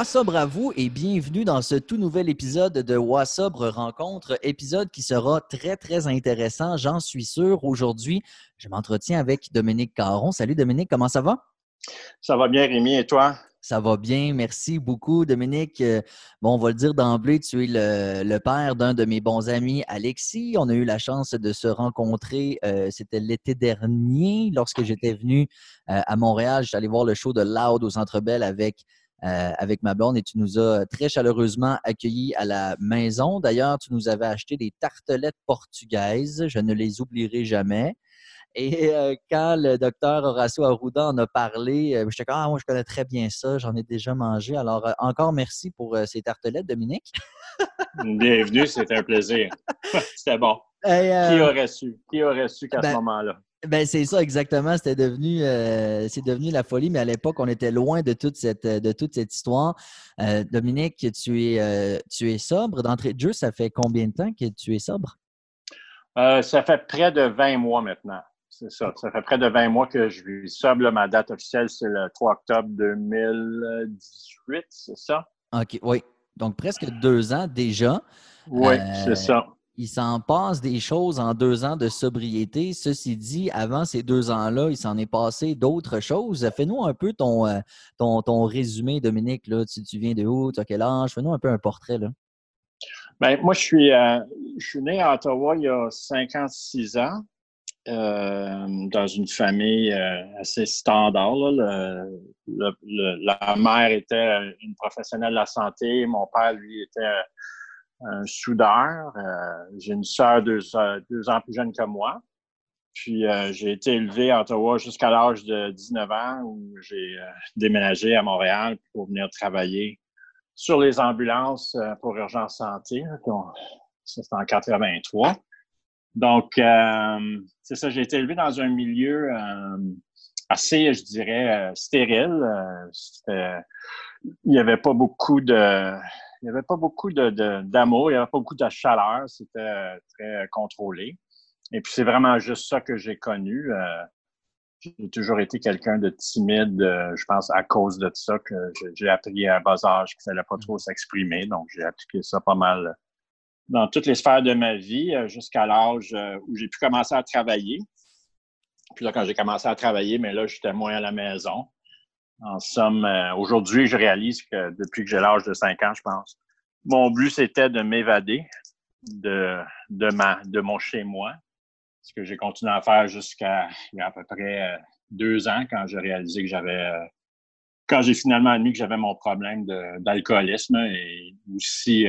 Wassobre à vous et bienvenue dans ce tout nouvel épisode de Wassobre Rencontre, épisode qui sera très, très intéressant, j'en suis sûr. Aujourd'hui, je m'entretiens avec Dominique Caron. Salut Dominique, comment ça va? Ça va bien, Rémi, et toi? Ça va bien, merci beaucoup, Dominique. Euh, bon, on va le dire d'emblée, tu es le, père d'un de mes bons amis, Alexis. On a eu la chance de se rencontrer, euh, c'était l'été dernier, lorsque j'étais venu euh, à Montréal. J'étais allé voir le show de Loud au Centre Bell avec, avec ma blonde et tu nous as très chaleureusement accueillis à la maison. D'ailleurs, tu nous avais acheté des tartelettes portugaises. Je ne les oublierai jamais. Et euh, quand le docteur Horacio Arruda en a parlé, euh, j'étais comme Ah, moi, je connais très bien ça, j'en ai déjà mangé. Alors, euh, encore merci pour ces tartelettes, Dominique. Bienvenue, c'était un plaisir. c'était bon. Qui aurait su? Qui aurait su qu'à ce ben, moment-là? Ben c'est ça exactement. C'était devenu, c'est devenu la folie, mais à l'époque, on était loin de toute cette, de toute cette histoire. Dominique, tu es, tu es sobre. D'entrée de jeu, ça fait combien de temps que tu es sobre? ça fait près de 20 mois maintenant. C'est ça. Ça fait près de 20 mois que je vis sobre. Ma date officielle, c'est le 3 octobre 2018, c'est ça? OK, oui. Donc, presque deux ans déjà. Oui, c'est ça. Il s'en passe des choses en deux ans de sobriété. Ceci dit, avant ces deux ans-là, il s'en est passé d'autres choses. Fais-nous un peu ton, euh, ton, ton, résumé, Dominique. Là. Tu, tu viens de où? Tu as quel âge? Fais-nous un peu un portrait. Là. Bien, moi, je suis, euh, je suis né à Ottawa il y a 56 ans. Euh, dans une famille assez standard. la mère était une professionnelle de la santé, mon père, lui, était un soudeur. Euh, j'ai une sœur deux, deux, ans plus jeune que moi. Puis j'ai été élevé à Ottawa jusqu'à l'âge de 19 ans où j'ai déménagé à Montréal pour venir travailler sur les ambulances pour urgence santé. Ça, c'était en 83. Donc, euh, c'est ça, j'ai été élevé dans un milieu euh, assez, je dirais, euh, stérile. il n'y avait pas beaucoup de. Il n'y avait pas beaucoup d'amour, de, il n'y avait pas beaucoup de chaleur, c'était très contrôlé. Et puis c'est vraiment juste ça que j'ai connu. j'ai toujours été quelqu'un de timide, je pense à cause de ça que j'ai appris à bas âge qu'il ne fallait pas trop s'exprimer. Donc j'ai appliqué ça pas mal dans toutes les sphères de ma vie euh, jusqu'à l'âge euh, où j'ai pu commencer à travailler. Puis là, quand j'ai commencé à travailler, mais là, j'étais moins à la maison. En somme, euh, aujourd'hui, je réalise que depuis que j'ai l'âge de 5 ans, je pense, mon but, c'était de m'évader de, de, de mon chez-moi. Ce que j'ai continué à faire jusqu'à il y a à peu près deux ans quand j'ai réalisé que j'avais quand j'ai finalement admis que j'avais mon problème d'alcoolisme et aussi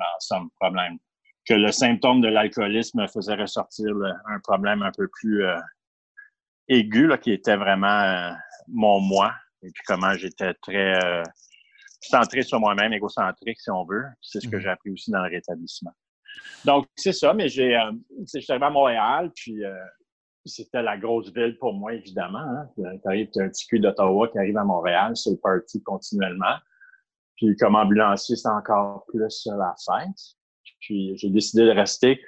en somme, problème. Que le symptôme de l'alcoolisme faisait ressortir un problème un peu plus euh, aigu, là, qui était vraiment euh, mon moi, et puis comment j'étais très euh, centré sur moi-même, égocentrique, si on veut. C'est ce que mmh. j'ai appris aussi dans le rétablissement. Donc, c'est ça, mais j'ai, je suis arrivé à Montréal, puis c'était la grosse ville pour moi, évidemment. Hein. Tu arrives, un petit cul d'Ottawa qui arrive à Montréal, c'est le party continuellement. Puis comme ambulancier, c'est encore plus la fête. Puis j'ai décidé de rester.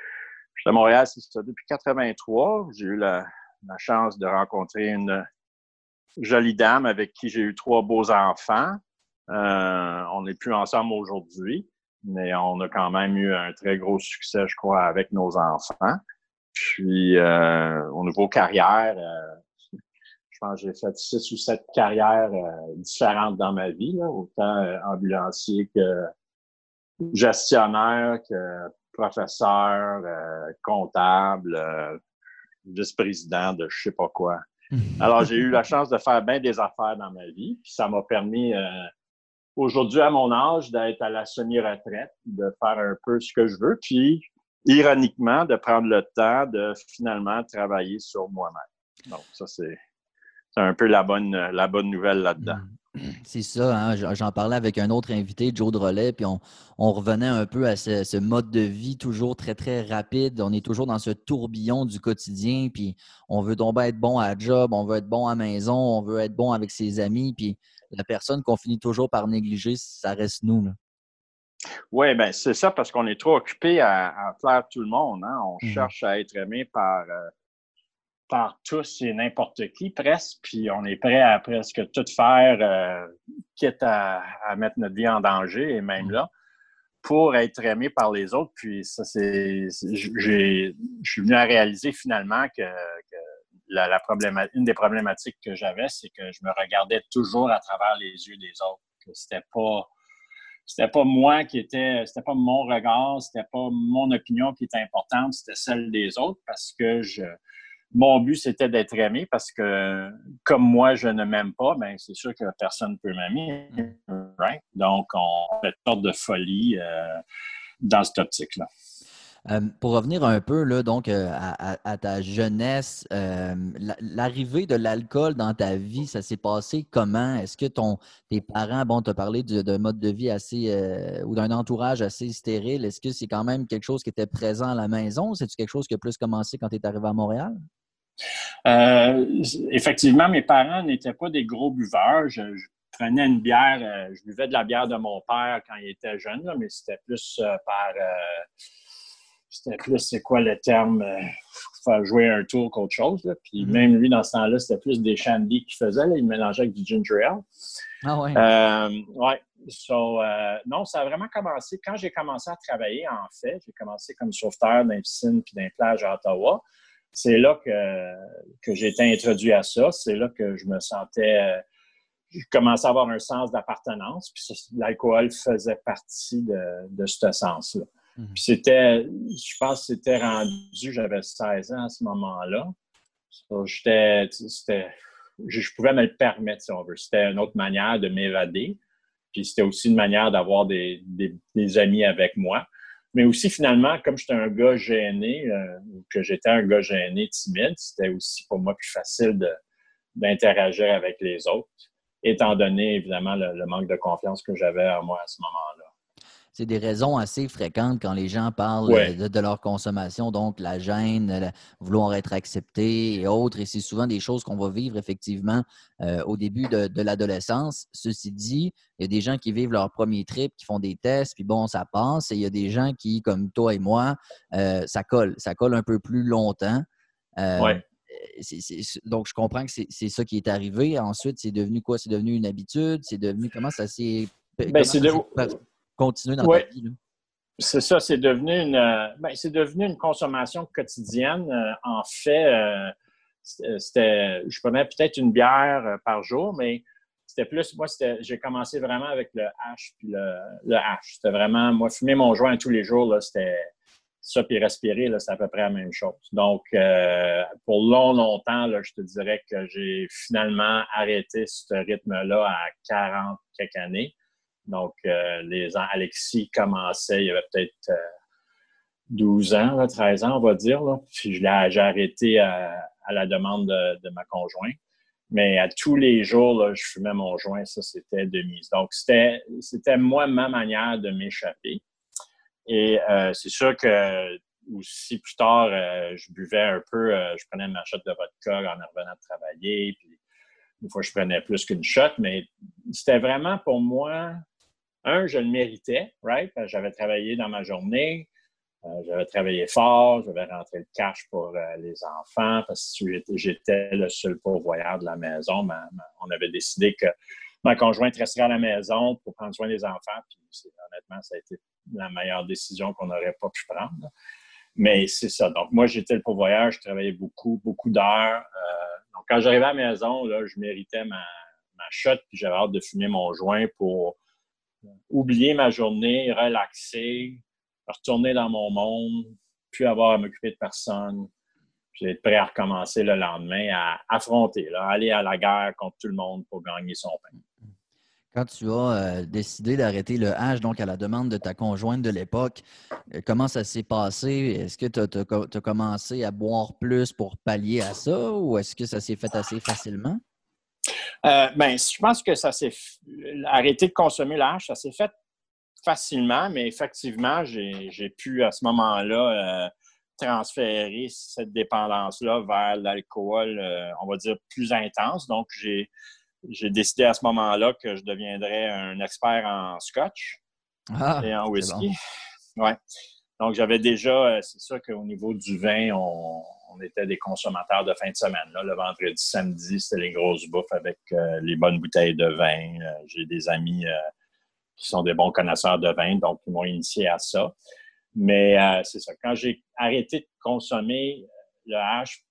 Je suis à Montréal, c'est ça, depuis 83. J'ai eu la, chance de rencontrer une jolie dame avec qui j'ai eu trois beaux enfants. Euh, on n'est plus ensemble aujourd'hui, mais on a quand même eu un très gros succès, je crois, avec nos enfants. Puis euh, au niveau carrière, euh, je pense que j'ai fait six ou sept carrières euh, différentes dans ma vie, autant ambulancier que gestionnaire, que professeur, comptable, vice-président de je sais pas quoi. Alors, j'ai eu la chance de faire bien des affaires dans ma vie, ça m'a permis aujourd'hui, à mon âge, d'être à la semi-retraite, de faire un peu ce que je veux, puis ironiquement, de prendre le temps de finalement travailler sur moi-même. Donc, ça, c'est un peu la bonne, la bonne nouvelle là-dedans. Mm. C'est ça, hein. j'en parlais avec un autre invité, Joe Drolet, puis on, revenait un peu à ce, mode de vie toujours très, très rapide. On est toujours dans ce tourbillon du quotidien, puis on veut donc être bon à job, on veut être bon à maison, on veut être bon avec ses amis, puis la personne qu'on finit toujours par négliger, ça reste nous. Oui, bien c'est ça, parce qu'on est trop occupé à, faire tout le monde. Hein. On mm. cherche à être aimé par... Euh, par tous et n'importe qui presque, puis on est prêt à presque tout faire, euh, quitte à, mettre notre vie en danger, et même mm. là, pour être aimé par les autres. Puis ça, c'est. Je suis venu à réaliser finalement que, la, une des problématiques que j'avais, c'est que je me regardais toujours à travers les yeux des autres. Que c'était pas. C'était pas moi qui était, c'était pas mon regard, c'était pas mon opinion qui était importante, c'était celle des autres parce que je, mon but, c'était d'être aimé parce que, comme moi, je ne m'aime pas, ben, c'est sûr que personne ne peut m'aimer. Donc, on fait une sorte de folie euh, dans cette optique-là. Euh, pour revenir un peu là, donc, euh, à, ta jeunesse, l'arrivée de l'alcool dans ta vie, ça s'est passé comment? Est-ce que ton, tes parents, bon, t'as parlé d'un mode de vie assez ou d'un entourage assez stérile. Est-ce que c'est quand même quelque chose qui était présent à la maison? C'est-tu quelque chose qui a plus commencé quand tu es arrivé à Montréal? Euh, effectivement, mes parents n'étaient pas des gros buveurs. Je, prenais une bière, euh, je buvais de la bière de mon père quand il était jeune, mais c'était plus euh, par. c'était plus, c'est quoi le terme? faire jouer un tour qu'autre chose. Puis mm-hmm. même lui, dans ce temps-là, c'était plus des shandy qu'il faisait. Il mélangeait avec du ginger ale. Ah ouais. ouais. So, non, ça a vraiment commencé quand j'ai commencé à travailler, en fait. J'ai commencé comme sauveteur dans les piscines puis dans les plages à Ottawa c'est là que, que j'ai été introduit à ça. C'est là que je me sentais. Euh, je commençais à avoir un sens d'appartenance. Puis l'alcool faisait partie de, de ce sens-là. Mhm. Puis c'était, je pense que c'était rendu, j'avais 16 ans à ce moment-là. J'étais, je pouvais me le permettre, si on veut. C'était une autre manière de m'évader. Puis c'était aussi une manière d'avoir des, des, amis avec moi. Mais aussi, finalement, comme j'étais un gars gêné, euh, ou que j'étais un gars gêné, timide, c'était aussi pour moi plus facile d'interagir avec les autres, étant donné, évidemment, le manque de confiance que j'avais en moi à ce moment-là c'est des raisons assez fréquentes quand les gens parlent euh, de, leur consommation, donc la gêne, vouloir être accepté et autres. Et c'est souvent des choses qu'on va vivre effectivement euh, au début de, l'adolescence. Ceci dit, il y a des gens qui vivent leur premier trip, qui font des tests, puis bon, ça passe. Et il y a des gens qui, comme toi et moi, euh, ça colle. Ça colle un peu plus longtemps. donc, je comprends que c'est ça qui est arrivé. Ensuite, c'est devenu quoi? C'est devenu une habitude? C'est devenu comment ça s'est. Ben, continuer dans ta vie. C'est ça, c'est devenu une euh, ben, c'est devenu une consommation quotidienne. Euh, en fait, euh, c'était je prenais peut-être une bière par jour, mais c'était plus moi j'ai commencé vraiment avec le H puis le, le H. C'était vraiment moi fumer mon joint tous les jours c'était ça puis respirer c'est à peu près la même chose. Donc pour long longtemps là, je te dirais que j'ai finalement arrêté ce rythme là à 40 quelques années. Donc, euh, les Alexis commençait, il y avait peut-être 12 euh, ans, 13 ans, on va dire. Puis j'ai arrêté à, la demande de, ma conjointe. Mais à tous les jours, je fumais mon joint, ça c'était de mise. Donc, c'était, moi ma manière de m'échapper. Et euh, c'est sûr que aussi plus tard, je buvais un peu, je prenais ma shot de vodka en revenant de travailler, puis une fois je prenais plus qu'une shot, mais c'était vraiment pour moi un, je le méritais, right? J'avais travaillé dans ma journée, euh, j'avais travaillé fort, j'avais rentré le cash pour euh, les enfants parce que j'étais le seul pourvoyeur de la maison. on avait décidé que ma conjointe resterait à la maison pour prendre soin des enfants. Puis honnêtement, ça a été la meilleure décision qu'on n'aurait pas pu prendre. Mais c'est ça. Donc, moi, j'étais le pourvoyeur, je travaillais beaucoup, beaucoup d'heures. Euh, donc, quand j'arrivais à la maison, là, je méritais ma, ma shot, puis j'avais hâte de fumer mon joint pour oublier ma journée, relaxer, retourner dans mon monde, puis avoir à m'occuper de personne, puis être prêt à recommencer le lendemain, à affronter, aller à la guerre contre tout le monde pour gagner son pain. Quand tu as euh, décidé d'arrêter le H, donc à la demande de ta conjointe de l'époque, euh, comment ça s'est passé? Est-ce que tu as, commencé à boire plus pour pallier à ça ou est-ce que ça s'est fait assez facilement? Euh, ben, je pense que ça s'est arrêté de consommer l'âge, ça s'est fait facilement, mais effectivement, j'ai pu à ce moment-là euh, transférer cette dépendance-là vers l'alcool, euh, on va dire, plus intense. Donc, j'ai décidé à ce moment-là que je deviendrais un expert en scotch ah, et en whisky. Ouais. Donc, j'avais déjà, c'est sûr qu'au niveau du vin, on, était des consommateurs de fin de semaine. Le vendredi, samedi, c'était les grosses bouffes avec les bonnes bouteilles de vin. J'ai des amis qui sont des bons connaisseurs de vin, donc ils m'ont initié à ça. Mais c'est ça. Quand j'ai arrêté de consommer le hash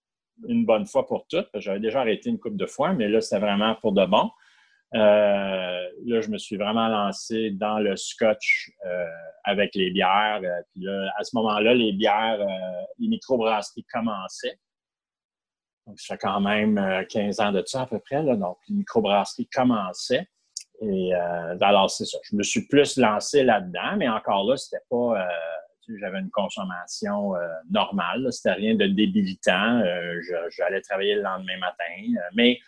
une bonne fois pour toutes. J'avais déjà arrêté une couple de fois, mais là, c'était vraiment pour de bon. Euh, là, je me suis vraiment lancé dans le scotch euh, avec les bières. Euh, puis là, à ce moment-là, les bières, les microbrasseries commençaient. Donc, ça fait quand même 15 ans de ça à peu près. Là. Donc, les microbrasseries commençaient. Et alors, c'est ça. Je me suis plus lancé là-dedans, mais encore là, c'était pas j'avais une consommation euh, normale. C'était rien de débilitant. Euh, j'allais travailler le lendemain matin. Euh, mais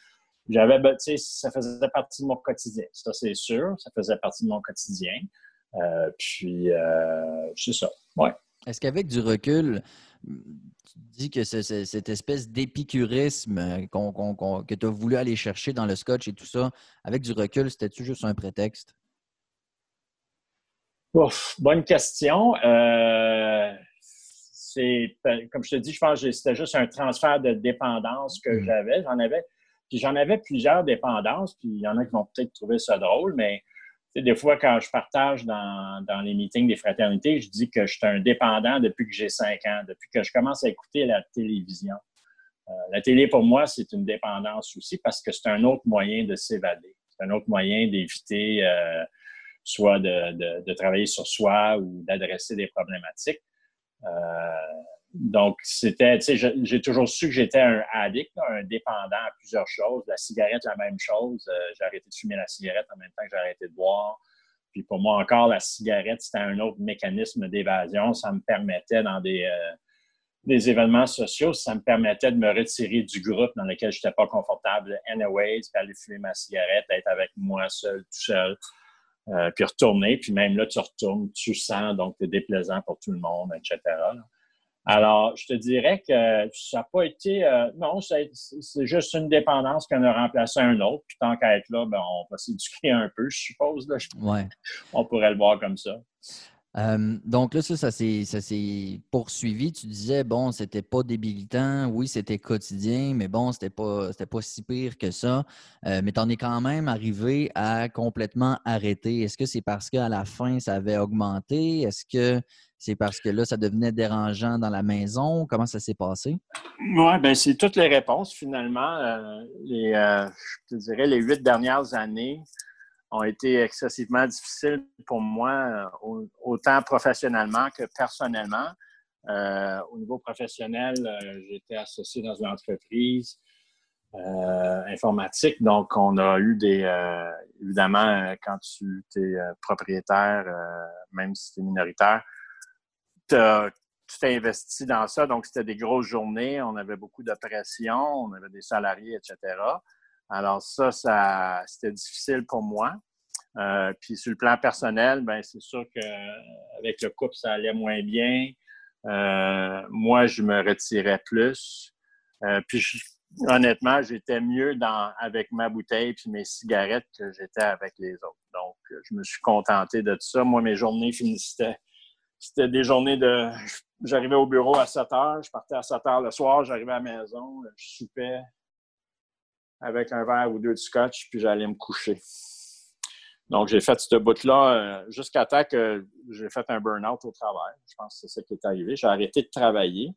j'avais, ben, tu sais, ça faisait partie de mon quotidien. Ça, c'est sûr. Ça faisait partie de mon quotidien. puis, c'est ça. Ouais. Est-ce qu'avec du recul, tu dis que cette espèce d'épicurisme que tu as voulu aller chercher dans le scotch et tout ça, avec du recul, c'était-tu juste un prétexte? bonne question. Euh, c'est comme je te dis, je pense que c'était juste un transfert de dépendance que mm. j'avais. J'en avais, puis j'en avais plusieurs dépendances, puis il y en a qui vont peut-être trouver ça drôle, mais des fois, quand je partage dans, les meetings des fraternités, je dis que je suis un dépendant depuis que j'ai cinq ans, depuis que je commence à écouter la télévision. Euh, la télé, pour moi, c'est une dépendance aussi parce que c'est un autre moyen de s'évader. C'est un autre moyen d'éviter euh, soit de, travailler sur soi ou d'adresser des problématiques. Euh, donc, c'était, tu sais, j'ai toujours su que j'étais un addict, un dépendant à plusieurs choses. La cigarette, la même chose. Euh, j'ai arrêté de fumer la cigarette en même temps que j'ai arrêté de boire. Puis pour moi encore, la cigarette, c'était un autre mécanisme d'évasion. Ça me permettait dans des, euh, des événements sociaux, ça me permettait de me retirer du groupe dans lequel je n'étais pas confortable. Anyways, puis aller fumer ma cigarette, être avec moi seul, tout seul. Euh, puis retourner, puis même là, tu retournes, tu sens, donc c'est déplaisant pour tout le monde, etc. Alors, je te dirais que ça n'a pas été. Euh, non, c'est juste une dépendance qu'on a remplacé un autre. Puis tant qu'à être là, ben, on va s'éduquer un peu, je suppose. Là. Ouais. On pourrait le voir comme ça donc là, ça, ça s'est poursuivi. Tu disais, bon, c'était pas débilitant. Oui, c'était quotidien, mais bon, c'était pas, pas si pire que ça. mais tu en es quand même arrivé à complètement arrêter. Est-ce que c'est parce qu'à la fin, ça avait augmenté? Est-ce que c'est parce que là, ça devenait dérangeant dans la maison? Comment ça s'est passé? Oui, bien, c'est toutes les réponses finalement. les, je te dirais les huit dernières années ont été excessivement difficiles pour moi, euh, autant professionnellement que personnellement. Euh, au niveau professionnel, euh, j'étais associé dans une entreprise informatique, donc on a eu des... évidemment, quand tu es propriétaire, même si tu es minoritaire, tu t'es investi dans ça, donc c'était des grosses journées, on avait beaucoup de pression, on avait des salariés, etc. Alors ça, ça c'était difficile pour moi. Euh, puis sur le plan personnel, ben c'est sûr qu'avec le couple, ça allait moins bien. Euh, moi, je me retirais plus. Euh, puis honnêtement, j'étais mieux dans, avec ma bouteille puis mes cigarettes que j'étais avec les autres. Donc, je me suis contenté de tout ça. Moi, mes journées finissaient. C'était des journées de. J'arrivais au bureau à 7 heures, je partais à 7 heures le soir, j'arrivais à la maison, je soupais, avec un verre ou deux de scotch, puis j'allais me coucher. Donc, j'ai fait ce bout-là euh, jusqu'à temps que j'ai fait un burn-out au travail. Je pense que c'est ça qui est arrivé. J'ai arrêté de travailler.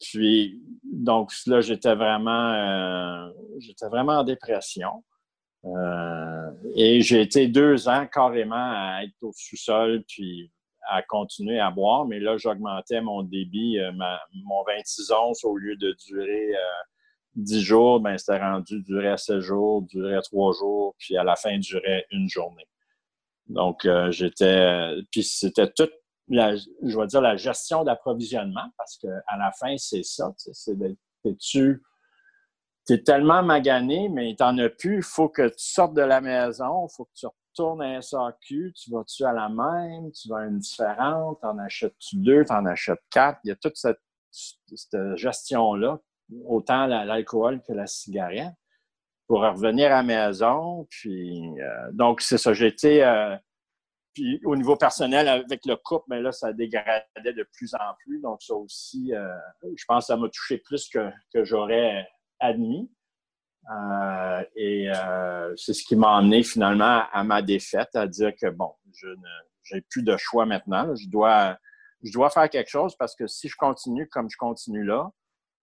Puis, donc là, j'étais vraiment, euh, j'étais vraiment en dépression. Euh, et j'ai été deux ans carrément à être au sous-sol, puis à continuer à boire. Mais là, j'augmentais mon débit, mon 26 onces, au lieu de durer 10 jours, ben, c'était rendu, durait 7 jours, durait 3 jours, puis à la fin, durait une journée. Donc, euh, j'étais. Puis c'était toute, la, je vais dire, la gestion d'approvisionnement, parce qu'à la fin, c'est ça. C'est tu es tellement magané, mais tu n'en as plus. Il faut que tu sortes de la maison, il faut que tu retournes à SAQ. Tu vas-tu à la même, tu vas à une différente, tu en achètes-tu deux, tu en achètes quatre. Il y a toute cette gestion-là autant l'alcool que la cigarette pour revenir à la maison. Puis, euh, donc, c'est ça. J'étais. Euh, puis au niveau personnel, avec le couple, mais ben là, ça dégradait de plus en plus. Donc, ça aussi, euh, je pense que ça m'a touché plus que, que j'aurais admis. Euh, et euh, c'est ce qui m'a amené finalement à ma défaite, à dire que bon, je n'ai plus de choix maintenant. Je dois, je dois faire quelque chose parce que si je continue comme je continue là,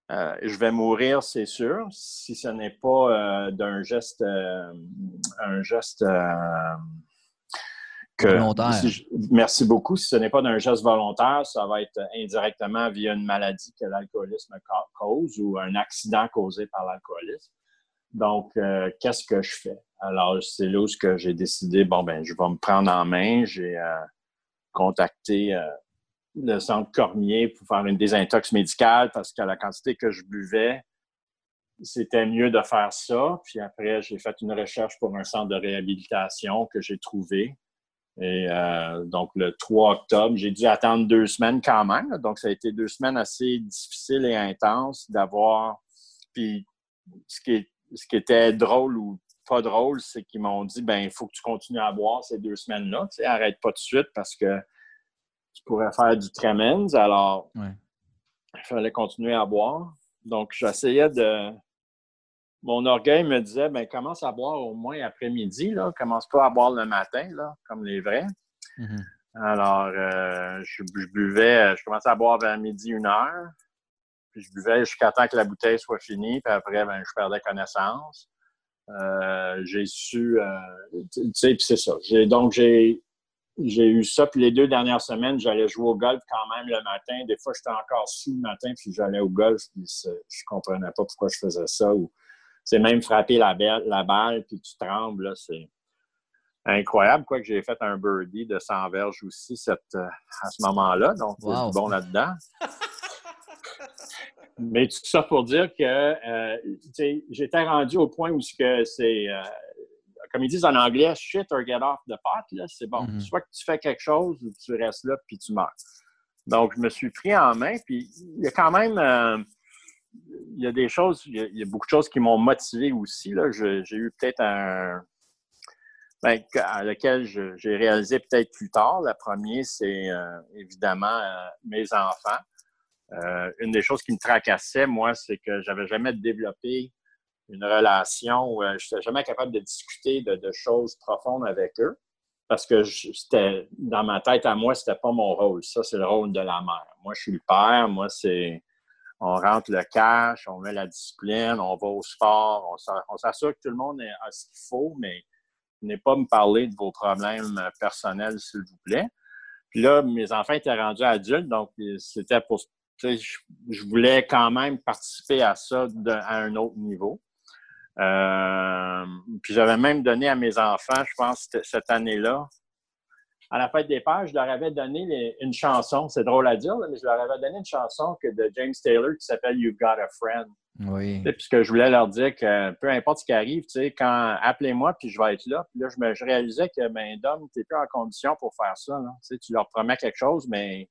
je vais mourir, c'est sûr, si ce n'est pas d'un geste, un geste merci beaucoup. Si ce n'est pas d'un geste volontaire, ça va être indirectement via une maladie que l'alcoolisme cause ou un accident causé par l'alcoolisme. Donc, euh, qu'est-ce que je fais? Alors, c'est là où j'ai décidé, bon, ben, je vais me prendre en main. J'ai euh, contacté euh, le centre Cormier pour faire une désintox médicale parce qu'à la quantité que je buvais, c'était mieux de faire ça. Puis après, j'ai fait une recherche pour un centre de réhabilitation que j'ai trouvé. Et euh, donc, le 3 octobre, j'ai dû attendre deux semaines quand même. Donc, ça a été deux semaines assez difficiles et intenses d'avoir. Puis, ce qui, ce qui était drôle ou pas drôle, c'est qu'ils m'ont dit ben il faut que tu continues à boire ces deux semaines-là. Tu sais, arrête pas de suite parce que tu pourrais faire du tremens. Alors, il fallait continuer à boire. Donc, j'essayais de, mon orgueil me disait, ben, commence à boire au moins après-midi, là. Commence pas à boire le matin, là, comme les vrais. Mm-hmm. Alors, euh, je, buvais, je commençais à boire vers midi, une heure. Puis je buvais jusqu'à temps que la bouteille soit finie. Puis après, ben, je perdais connaissance. Euh, j'ai su, euh, tu sais, puis c'est ça. donc, j'ai, j'ai eu ça. Puis les deux dernières semaines, j'allais jouer au golf quand même le matin. Des fois, j'étais encore sous le matin, puis j'allais au golf. Puis je comprenais pas pourquoi je faisais ça. Ou, c'est même frapper la, la balle, puis tu trembles, c'est incroyable. Quoi que j'ai fait un birdie de 100 verges aussi cette, euh, à ce moment-là, donc c'est bon là-dedans. Mais tout ça pour dire que euh, j'étais rendu au point où c'est, euh, comme ils disent en anglais, shit or get off the pot. C'est bon. Mm-hmm. Soit que tu fais quelque chose ou tu restes là puis tu meurs. Donc, je me suis pris en main. Puis, il y a quand même il y a des choses, il y a, beaucoup de choses qui m'ont motivé aussi. J'ai eu peut-être un. Ben, à lequel j'ai réalisé peut-être plus tard. La première, c'est euh, évidemment euh, mes enfants. Euh, une des choses qui me tracassait, moi, c'est que j'avais jamais développé une relation où je n'étais jamais capable de discuter de, choses profondes avec eux. Parce que c'était dans ma tête à moi, c'était pas mon rôle. Ça, c'est le rôle de la mère. Moi, je suis le père. Moi, c'est on rentre le cash, on met la discipline, on va au sport, on s'assure que tout le monde a ce qu'il faut, mais n'est pas me parler de vos problèmes personnels, s'il vous plaît. Puis là, mes enfants étaient rendus adultes, donc c'était pour. Je voulais quand même participer à ça à un autre niveau. Euh, puis j'avais même donné à mes enfants, je pense, cette année-là, à la fête des pères, je leur avais donné une chanson. C'est drôle à dire, mais je leur avais donné une chanson que de James Taylor qui s'appelle You've Got a Friend. Oui. Puisque je voulais leur dire que peu importe ce qui arrive, tu sais, quand appelez-moi puis je vais être là. Puis là, je, me, je réalisais que ben Dom, tu n'es plus en condition pour faire ça. Tu, sais, tu leur promets quelque chose, mais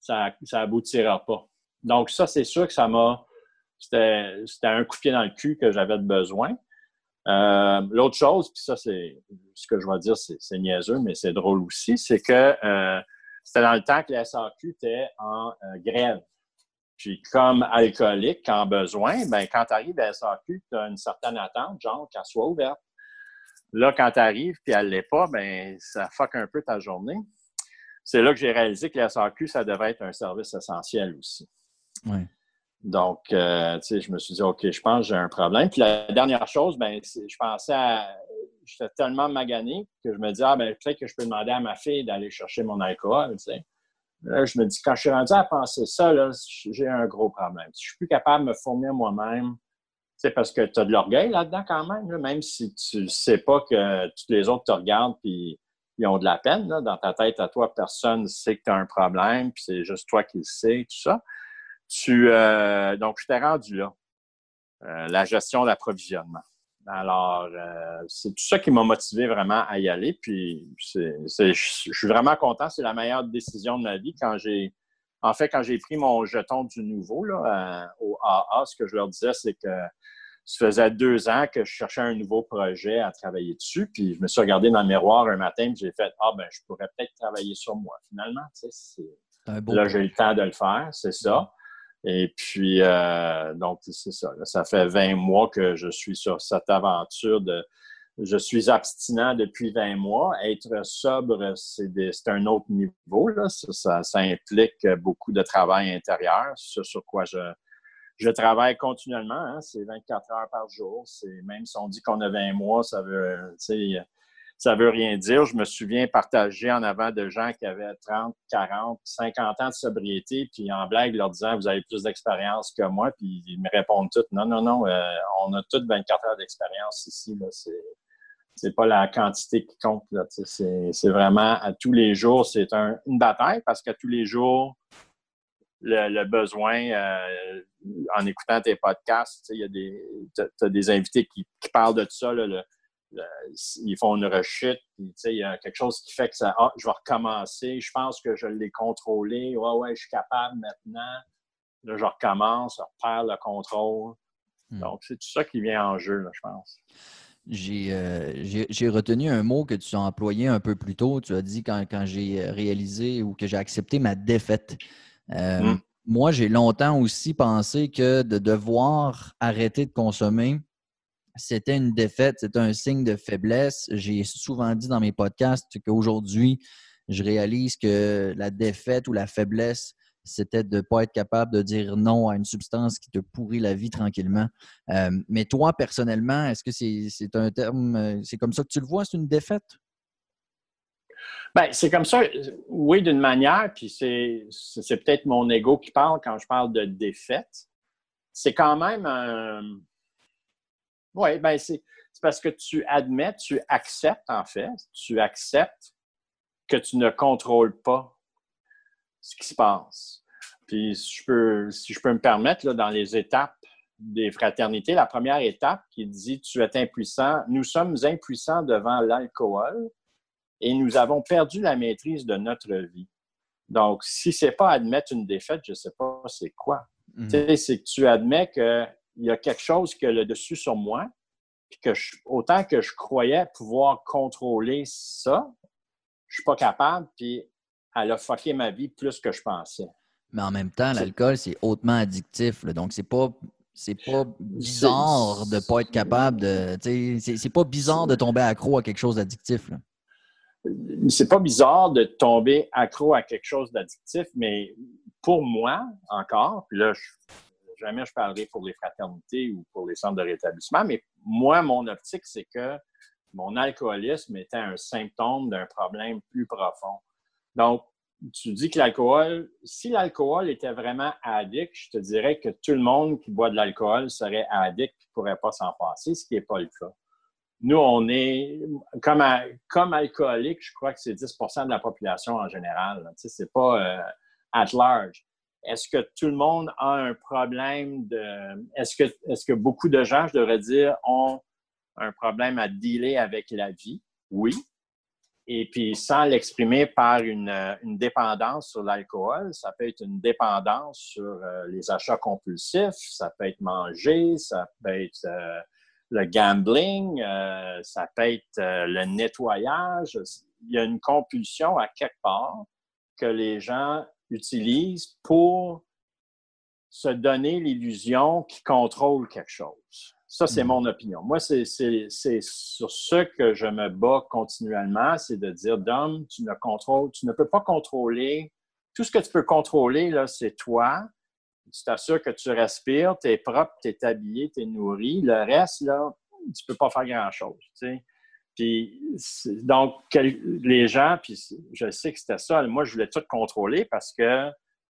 ça n'aboutira pas. Donc, ça, c'est sûr que ça m'a. C'était un coup de pied dans le cul que j'avais besoin. Euh, l'autre chose, puis ça, c'est ce que je vais dire, c'est niaiseux, mais c'est drôle aussi, c'est que euh, c'était dans le temps que la SAQ était en euh, grève. Puis comme alcoolique, quand besoin, ben quand tu arrives à la SAQ, tu as une certaine attente, genre qu'elle soit ouverte. Là, quand tu arrives puis elle ne l'est pas, ben ça fuck un peu ta journée. C'est là que j'ai réalisé que la SAQ, ça devrait être un service essentiel aussi. Oui. Donc, euh, tu sais, je me suis dit, OK, je pense que j'ai un problème. Puis la dernière chose, ben, je pensais à. J'étais tellement magané que je me dis, ah, ben, peut-être que je peux demander à ma fille d'aller chercher mon alcool, tu sais. Là, je me dis, quand je suis rendu à penser ça, j'ai un gros problème. Si je suis plus capable de me fournir moi-même, c'est parce que tu as de l'orgueil là-dedans quand même, même si tu ne sais pas que tous les autres te regardent puis ils ont de la peine. dans ta tête à toi, personne ne sait que tu as un problème, puis c'est juste toi qui le sais, tout ça. Tu, euh, donc, je t'ai rendu là. Euh, la gestion de l'approvisionnement. Alors, euh, c'est tout ça qui m'a motivé vraiment à y aller. Puis, je suis vraiment content. C'est la meilleure décision de ma vie. Quand j'ai, en fait, quand j'ai pris mon jeton du nouveau là, au AA, ce que je leur disais, c'est que ça faisait deux ans que je cherchais un nouveau projet à travailler dessus. Puis je me suis regardé dans le miroir un matin et j'ai fait Ah, ben, je pourrais peut-être travailler sur moi finalement. là, j'ai eu le temps de le faire, c'est ça. Et puis, euh, donc, c'est ça. ça fait 20 mois que je suis sur cette aventure de. Je suis abstinent depuis 20 mois. Être sobre, c'est un autre niveau. Là. Ça, ça, implique beaucoup de travail intérieur, ce sur quoi je, je travaille continuellement, hein, c'est 24 heures par jour. C'est même si on dit qu'on a 20 mois, ça veut, ça veut rien dire. Je me souviens partager en avant de gens qui avaient 30, 40, 50 ans de sobriété, puis en blague leur disant vous avez plus d'expérience que moi, puis ils me répondent tous non, non, non, euh, on a toutes 24 heures d'expérience ici. Là, c'est c'est pas la quantité qui compte. C'est vraiment à tous les jours, c'est une bataille parce qu'à tous les jours, le, besoin, euh, en écoutant tes podcasts, il y a des, as des invités qui, parlent de ça. Ils font une rechute, il y a quelque chose qui fait que ça, ah, je vais recommencer, je pense que je l'ai contrôlé, ouais, ouais, je suis capable maintenant. Là, je recommence, je perds le contrôle. Hmm. Donc, c'est tout ça qui vient en jeu, je pense. Euh, j'ai retenu un mot que tu as employé un peu plus tôt. Tu as dit quand, quand j'ai réalisé ou que j'ai accepté ma défaite. Euh, mm. Moi, j'ai longtemps aussi pensé que de devoir arrêter de consommer, c'était une défaite, c'était un signe de faiblesse. J'ai souvent dit dans mes podcasts qu'aujourd'hui, je réalise que la défaite ou la faiblesse, c'était de ne pas être capable de dire non à une substance qui te pourrit la vie tranquillement. Euh, mais toi, personnellement, est-ce que c'est un terme, euh, c'est comme ça que tu le vois, c'est une défaite? Ben, c'est comme ça, oui, d'une manière, puis c'est, peut-être mon ego qui parle quand je parle de défaite. C'est quand même un. Oui, ben c'est, parce que tu admets, tu acceptes, en fait, tu acceptes que tu ne contrôles pas ce qui se passe. Puis, si je peux, si je peux me permettre, là, dans les étapes des fraternités, la première étape qui dit tu es impuissant, nous sommes impuissants devant l'alcool et nous avons perdu la maîtrise de notre vie. Donc, si ce n'est pas admettre une défaite, je ne sais pas c'est quoi. Mhm. C'est que tu admets qu'il y a quelque chose qui a le dessus sur moi, puis que autant que je croyais pouvoir contrôler ça, je ne suis pas capable, puis elle a fucké ma vie plus que je pensais. Mais en même temps, l'alcool, c'est hautement addictif. Donc, c'est pas c'est pas bizarre de ne pas être capable de. C'est pas bizarre de tomber accro à quelque chose d'addictif c'est pas bizarre de tomber accro à quelque chose d'addictif, mais pour moi, encore, puis là, jamais je parlerai pour les fraternités ou pour les centres de rétablissement, mais moi, mon optique, c'est que mon alcoolisme était un symptôme d'un problème plus profond. Donc, tu dis que l'alcool, si l'alcool était vraiment addict, je te dirais que tout le monde qui boit de l'alcool serait addict et ne pourrait pas s'en passer, ce qui n'est pas le cas. Nous, on est, comme, alcoolique, je crois que c'est 10% de la population en général. Ce n'est pas euh, at large. Est-ce que tout le monde a un problème de. Est-ce que, est que beaucoup de gens, je devrais dire, ont un problème à dealer avec la vie? Oui. Et puis, sans l'exprimer par une, une, dépendance sur l'alcool, ça peut être une dépendance sur euh, les achats compulsifs, ça peut être manger, ça peut être euh, le gambling, euh, ça peut être le nettoyage. Il y a une compulsion à quelque part que les gens utilisent pour se donner l'illusion qu'ils contrôlent quelque chose. Ça, c'est hmm. mon opinion. Moi, c'est sur ce que je me bats continuellement, c'est de dire, Dom, tu ne contrôles, tu ne peux pas contrôler. Tout ce que tu peux contrôler, là, c'est toi, tu t'assures que tu respires, tu es propre, tu es habillé, tu es nourri. Le reste, là, tu peux pas faire grand-chose. Puis, donc, les gens, puis je sais que c'était ça, moi, je voulais tout contrôler parce que,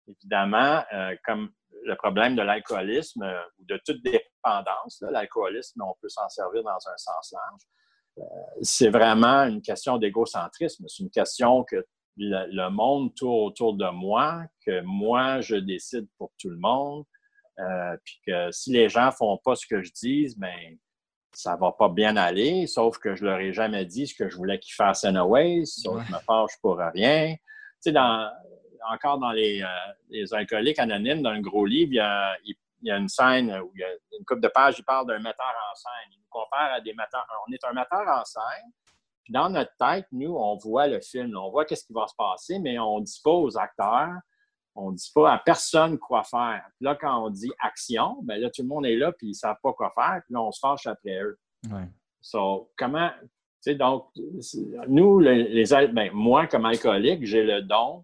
évidemment, euh, comme le problème de l'alcoolisme euh, ou de toute dépendance, l'alcoolisme, on peut s'en servir dans un sens large, euh, c'est vraiment une question d'égocentrisme. C'est une question que le, monde tourne autour de moi, que moi, je décide pour tout le monde, puis que si les gens font pas ce que je dis, ben ça va pas bien aller, sauf que je leur ai jamais dit ce que je voulais qu'ils fassent anyway, sauf que je me fâche pour rien. Tu sais, dans, encore dans les, euh, les, alcooliques anonymes, dans le gros livre, il, il y a une scène où il y a une coupe de pages, il parle d'un metteur en scène. Il nous compare à des metteurs. On est un metteur en scène. Puis dans notre tête, nous, on voit le film, on voit qu'est-ce qui va se passer, mais on ne dit pas aux acteurs, on ne dit pas à personne quoi faire. Puis là, quand on dit action, ben là, tout le monde est là, puis ils ne savent pas quoi faire, puis là, on se fâche après eux. Ouais. So, comment, tu sais, donc, nous, les, les ben, moi, comme alcoolique, j'ai le don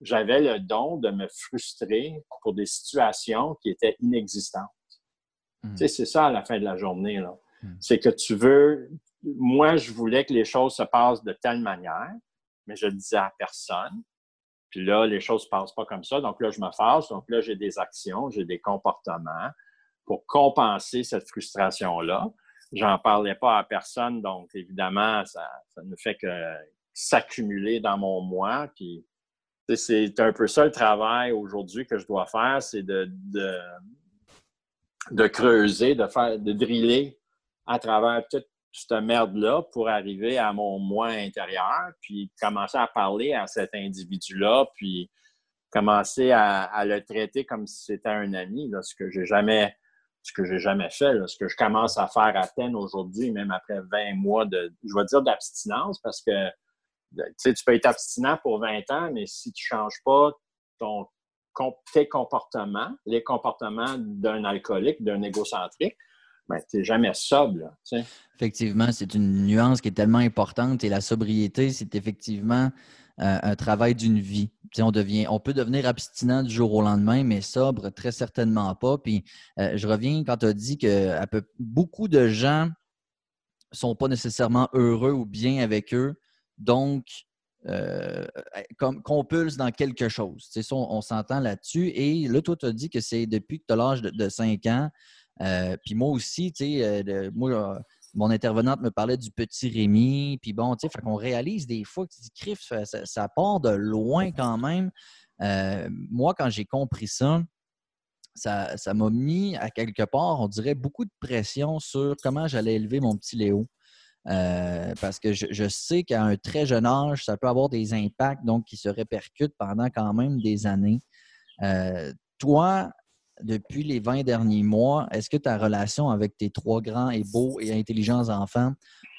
j'avais le don de me frustrer pour des situations qui étaient inexistantes. Hmm. Tu sais, c'est ça à la fin de la journée. Là. Hmm. C'est que tu veux. Moi, je voulais que les choses se passent de telle manière, mais je ne disais à personne. Puis là, les choses ne se passent pas comme ça. Donc là, je me fâche. Donc là, j'ai des actions, j'ai des comportements pour compenser cette frustration-là. J'en parlais pas à personne. Donc, évidemment, ça, ça ne fait que s'accumuler dans mon moi. Puis c'est un peu ça le travail aujourd'hui que je dois faire, c'est de, de, creuser, de faire, de driller à travers toute cette merde-là pour arriver à mon moi intérieur, puis commencer à parler à cet individu-là, puis commencer à, le traiter comme si c'était un ami, ce que j'ai jamais ce que j'ai jamais fait, ce que je commence à faire à peine aujourd'hui, même après 20 mois de, je vais dire d'abstinence, parce que tu peux être abstinent pour 20 ans, mais si tu ne changes pas ton, tes comportements, les comportements d'un alcoolique, d'un égocentrique, ben, jamais sobre. Effectivement, c'est une nuance qui est tellement importante et la sobriété, c'est effectivement euh, un travail d'une vie. on, peut devenir abstinent du jour au lendemain, mais sobre, très certainement pas. Puis euh, je reviens quand tu as dit que beaucoup de gens ne sont pas nécessairement heureux ou bien avec eux donc, euh, comme compulse dans quelque chose. Ça, on, s'entend là-dessus. Et là, toi, tu as dit que c'est depuis que tu as l'âge de, 5 ans. Euh, puis moi aussi, tu sais, euh, moi, mon intervenante me parlait du petit Rémi. Puis bon, tu sais, qu'on réalise des fois que tu ça, ça, part de loin quand même. moi, quand j'ai compris ça, ça m'a mis à quelque part, on dirait, beaucoup de pression sur comment j'allais élever mon petit Léo. Euh, parce que je, sais qu'à un très jeune âge, ça peut avoir des impacts donc qui se répercutent pendant quand même des années. Euh, toi, depuis les 20 derniers mois, est-ce que ta relation avec tes trois grands et beaux et intelligents enfants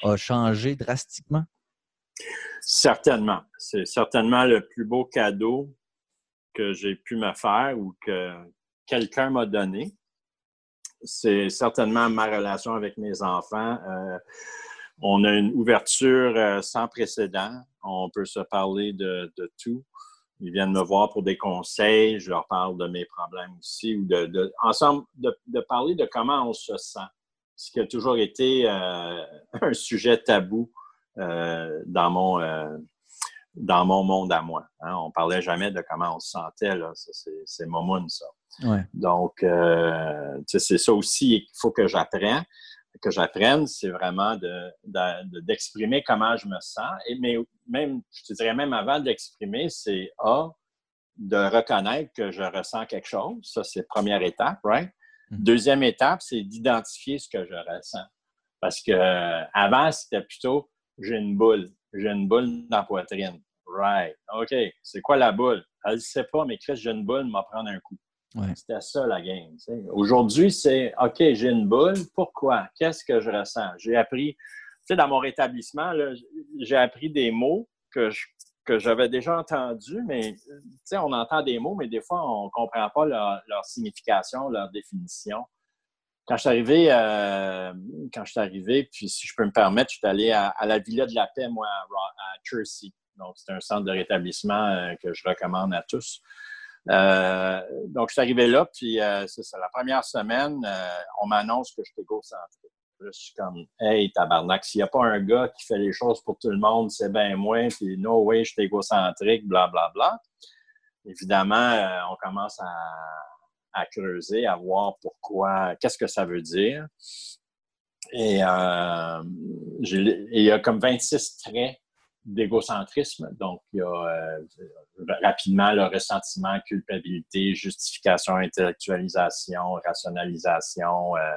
a changé drastiquement? Certainement. C'est certainement le plus beau cadeau que j'ai pu me faire ou que quelqu'un m'a donné. C'est certainement ma relation avec mes enfants. Euh, on a une ouverture euh, sans précédent. On peut se parler de, tout. Ils viennent me voir pour des conseils. Je leur parle de mes problèmes aussi. Ou de, ensemble, de, parler de comment on se sent. Ce qui a toujours été euh, un sujet tabou euh, dans, mon, dans mon monde à moi. Hein. On parlait jamais de comment on se sentait. C'est momoun, ça. Donc, c'est ça aussi qu'il faut que j'apprenne que j'apprenne, c'est vraiment d'exprimer comment je me sens. Et, mais même, je te dirais même avant d'exprimer, c'est A, de reconnaître que je ressens quelque chose. Ça, c'est première étape, right? Mm-hmm. Deuxième étape, c'est d'identifier ce que je ressens. Parce que euh, avant, c'était plutôt j'ai une boule. J'ai une boule dans la poitrine. Right. OK. C'est quoi la boule? Elle ne sait pas, mais Chris, j'ai une boule, m'a prendre un coup. C'était ça la game. Aujourd'hui, c'est OK, j'ai une boule. Pourquoi? Qu'est-ce que je ressens? J'ai appris, tu sais, dans mon rétablissement, j'ai appris des mots que que j'avais déjà entendus, mais on entend des mots, mais des fois, on ne comprend pas leur, signification, leur définition. Quand je suis arrivé, euh, quand je suis arrivé, puis si je peux me permettre, je suis allé à, la Villa de la Paix, moi, à, Chelsea. Donc, c'est un centre de rétablissement euh, que je recommande à tous. Euh, donc, je suis arrivé là, puis euh, c'est. La première semaine, euh, on m'annonce que je suis égocentrique. Je suis comme, hey, tabarnak, s'il n'y a pas un gars qui fait les choses pour tout le monde, c'est bien moi, puis no way, je suis égocentrique, blablabla. Bla, bla. Évidemment, on commence à, creuser, à voir pourquoi, qu'est-ce que ça veut dire. Et il y a comme 26 traits d'égocentrisme. Donc, il y a euh, rapidement le ressentiment, culpabilité, justification, intellectualisation, rationalisation. Euh,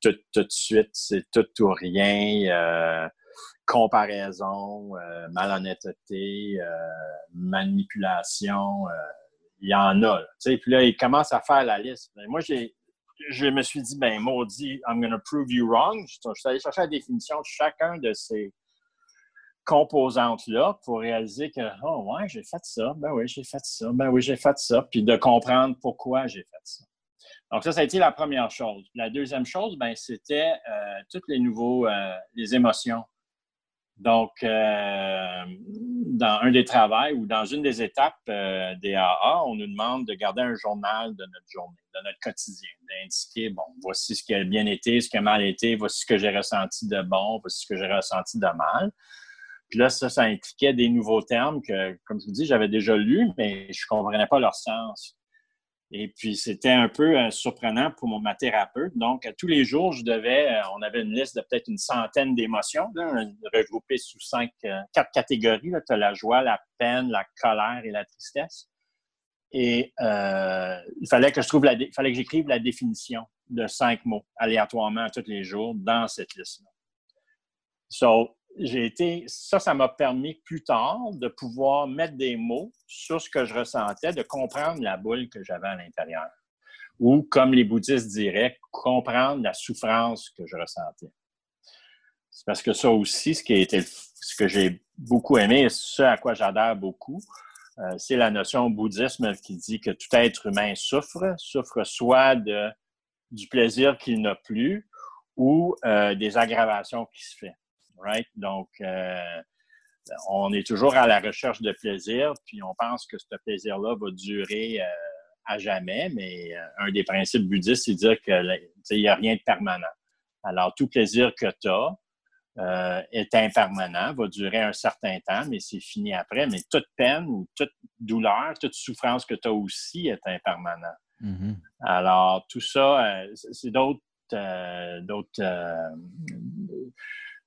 tout, de suite, c'est tout ou rien. Euh, comparaison, malhonnêteté, manipulation. il y en a. puis là, il commence à faire la liste. Ben, moi, j'ai, je me suis dit, ben maudit, I'm going to prove you wrong. Je, suis allé chercher la définition de chacun de ces composantes-là pour réaliser que, oh ouais, j'ai fait ça, ben oui, j'ai fait ça, ben oui, j'ai fait ça, puis de comprendre pourquoi j'ai fait ça. Donc ça, ça a été la première chose. La deuxième chose, ben, c'était euh, toutes les nouveaux, euh, les émotions. Donc, euh, dans un des travaux ou dans une des étapes des AA, on nous demande de garder un journal de notre journée, de notre quotidien, d'indiquer, bon, voici ce qui a bien été, ce qui a mal été, voici ce que j'ai ressenti de bon, voici ce que j'ai ressenti de mal. Puis là, ça, ça impliquait des nouveaux termes que, comme je vous dis, j'avais déjà lus, mais je ne comprenais pas leur sens. Et puis, c'était un peu euh, surprenant pour mon, ma thérapeute. Donc, tous les jours, je devais, euh, on avait une liste de peut-être une centaine d'émotions, regroupées sous cinq, euh, quatre catégories. Tu as la joie, la peine, la colère et la tristesse. Et il fallait que je trouve la, il fallait que j'écrive la définition de cinq mots aléatoirement tous les jours dans cette liste-là. So, j'ai été, ça, ça m'a permis plus tard de pouvoir mettre des mots sur ce que je ressentais, de comprendre la boule que j'avais à l'intérieur. Ou, comme les bouddhistes diraient, comprendre la souffrance que je ressentais. C'est parce que ça aussi, ce qui ce que j'ai beaucoup aimé, ce à quoi j'adhère beaucoup, euh, c'est la notion bouddhisme qui dit que tout être humain souffre, souffre soit de, du plaisir qu'il n'a plus ou euh, des aggravations qui se fait right? Donc, euh, on est toujours à la recherche de plaisir, puis on pense que ce plaisir-là va durer euh, à jamais, mais euh, un des principes bouddhistes, c'est de dire qu'il n'y a rien de permanent. Alors, tout plaisir que tu as est impermanent, va durer un certain temps, mais c'est fini après. Mais toute peine ou toute douleur, toute souffrance que tu as aussi est impermanent. Mm-hmm. Alors, tout ça, c'est d'autres d'autres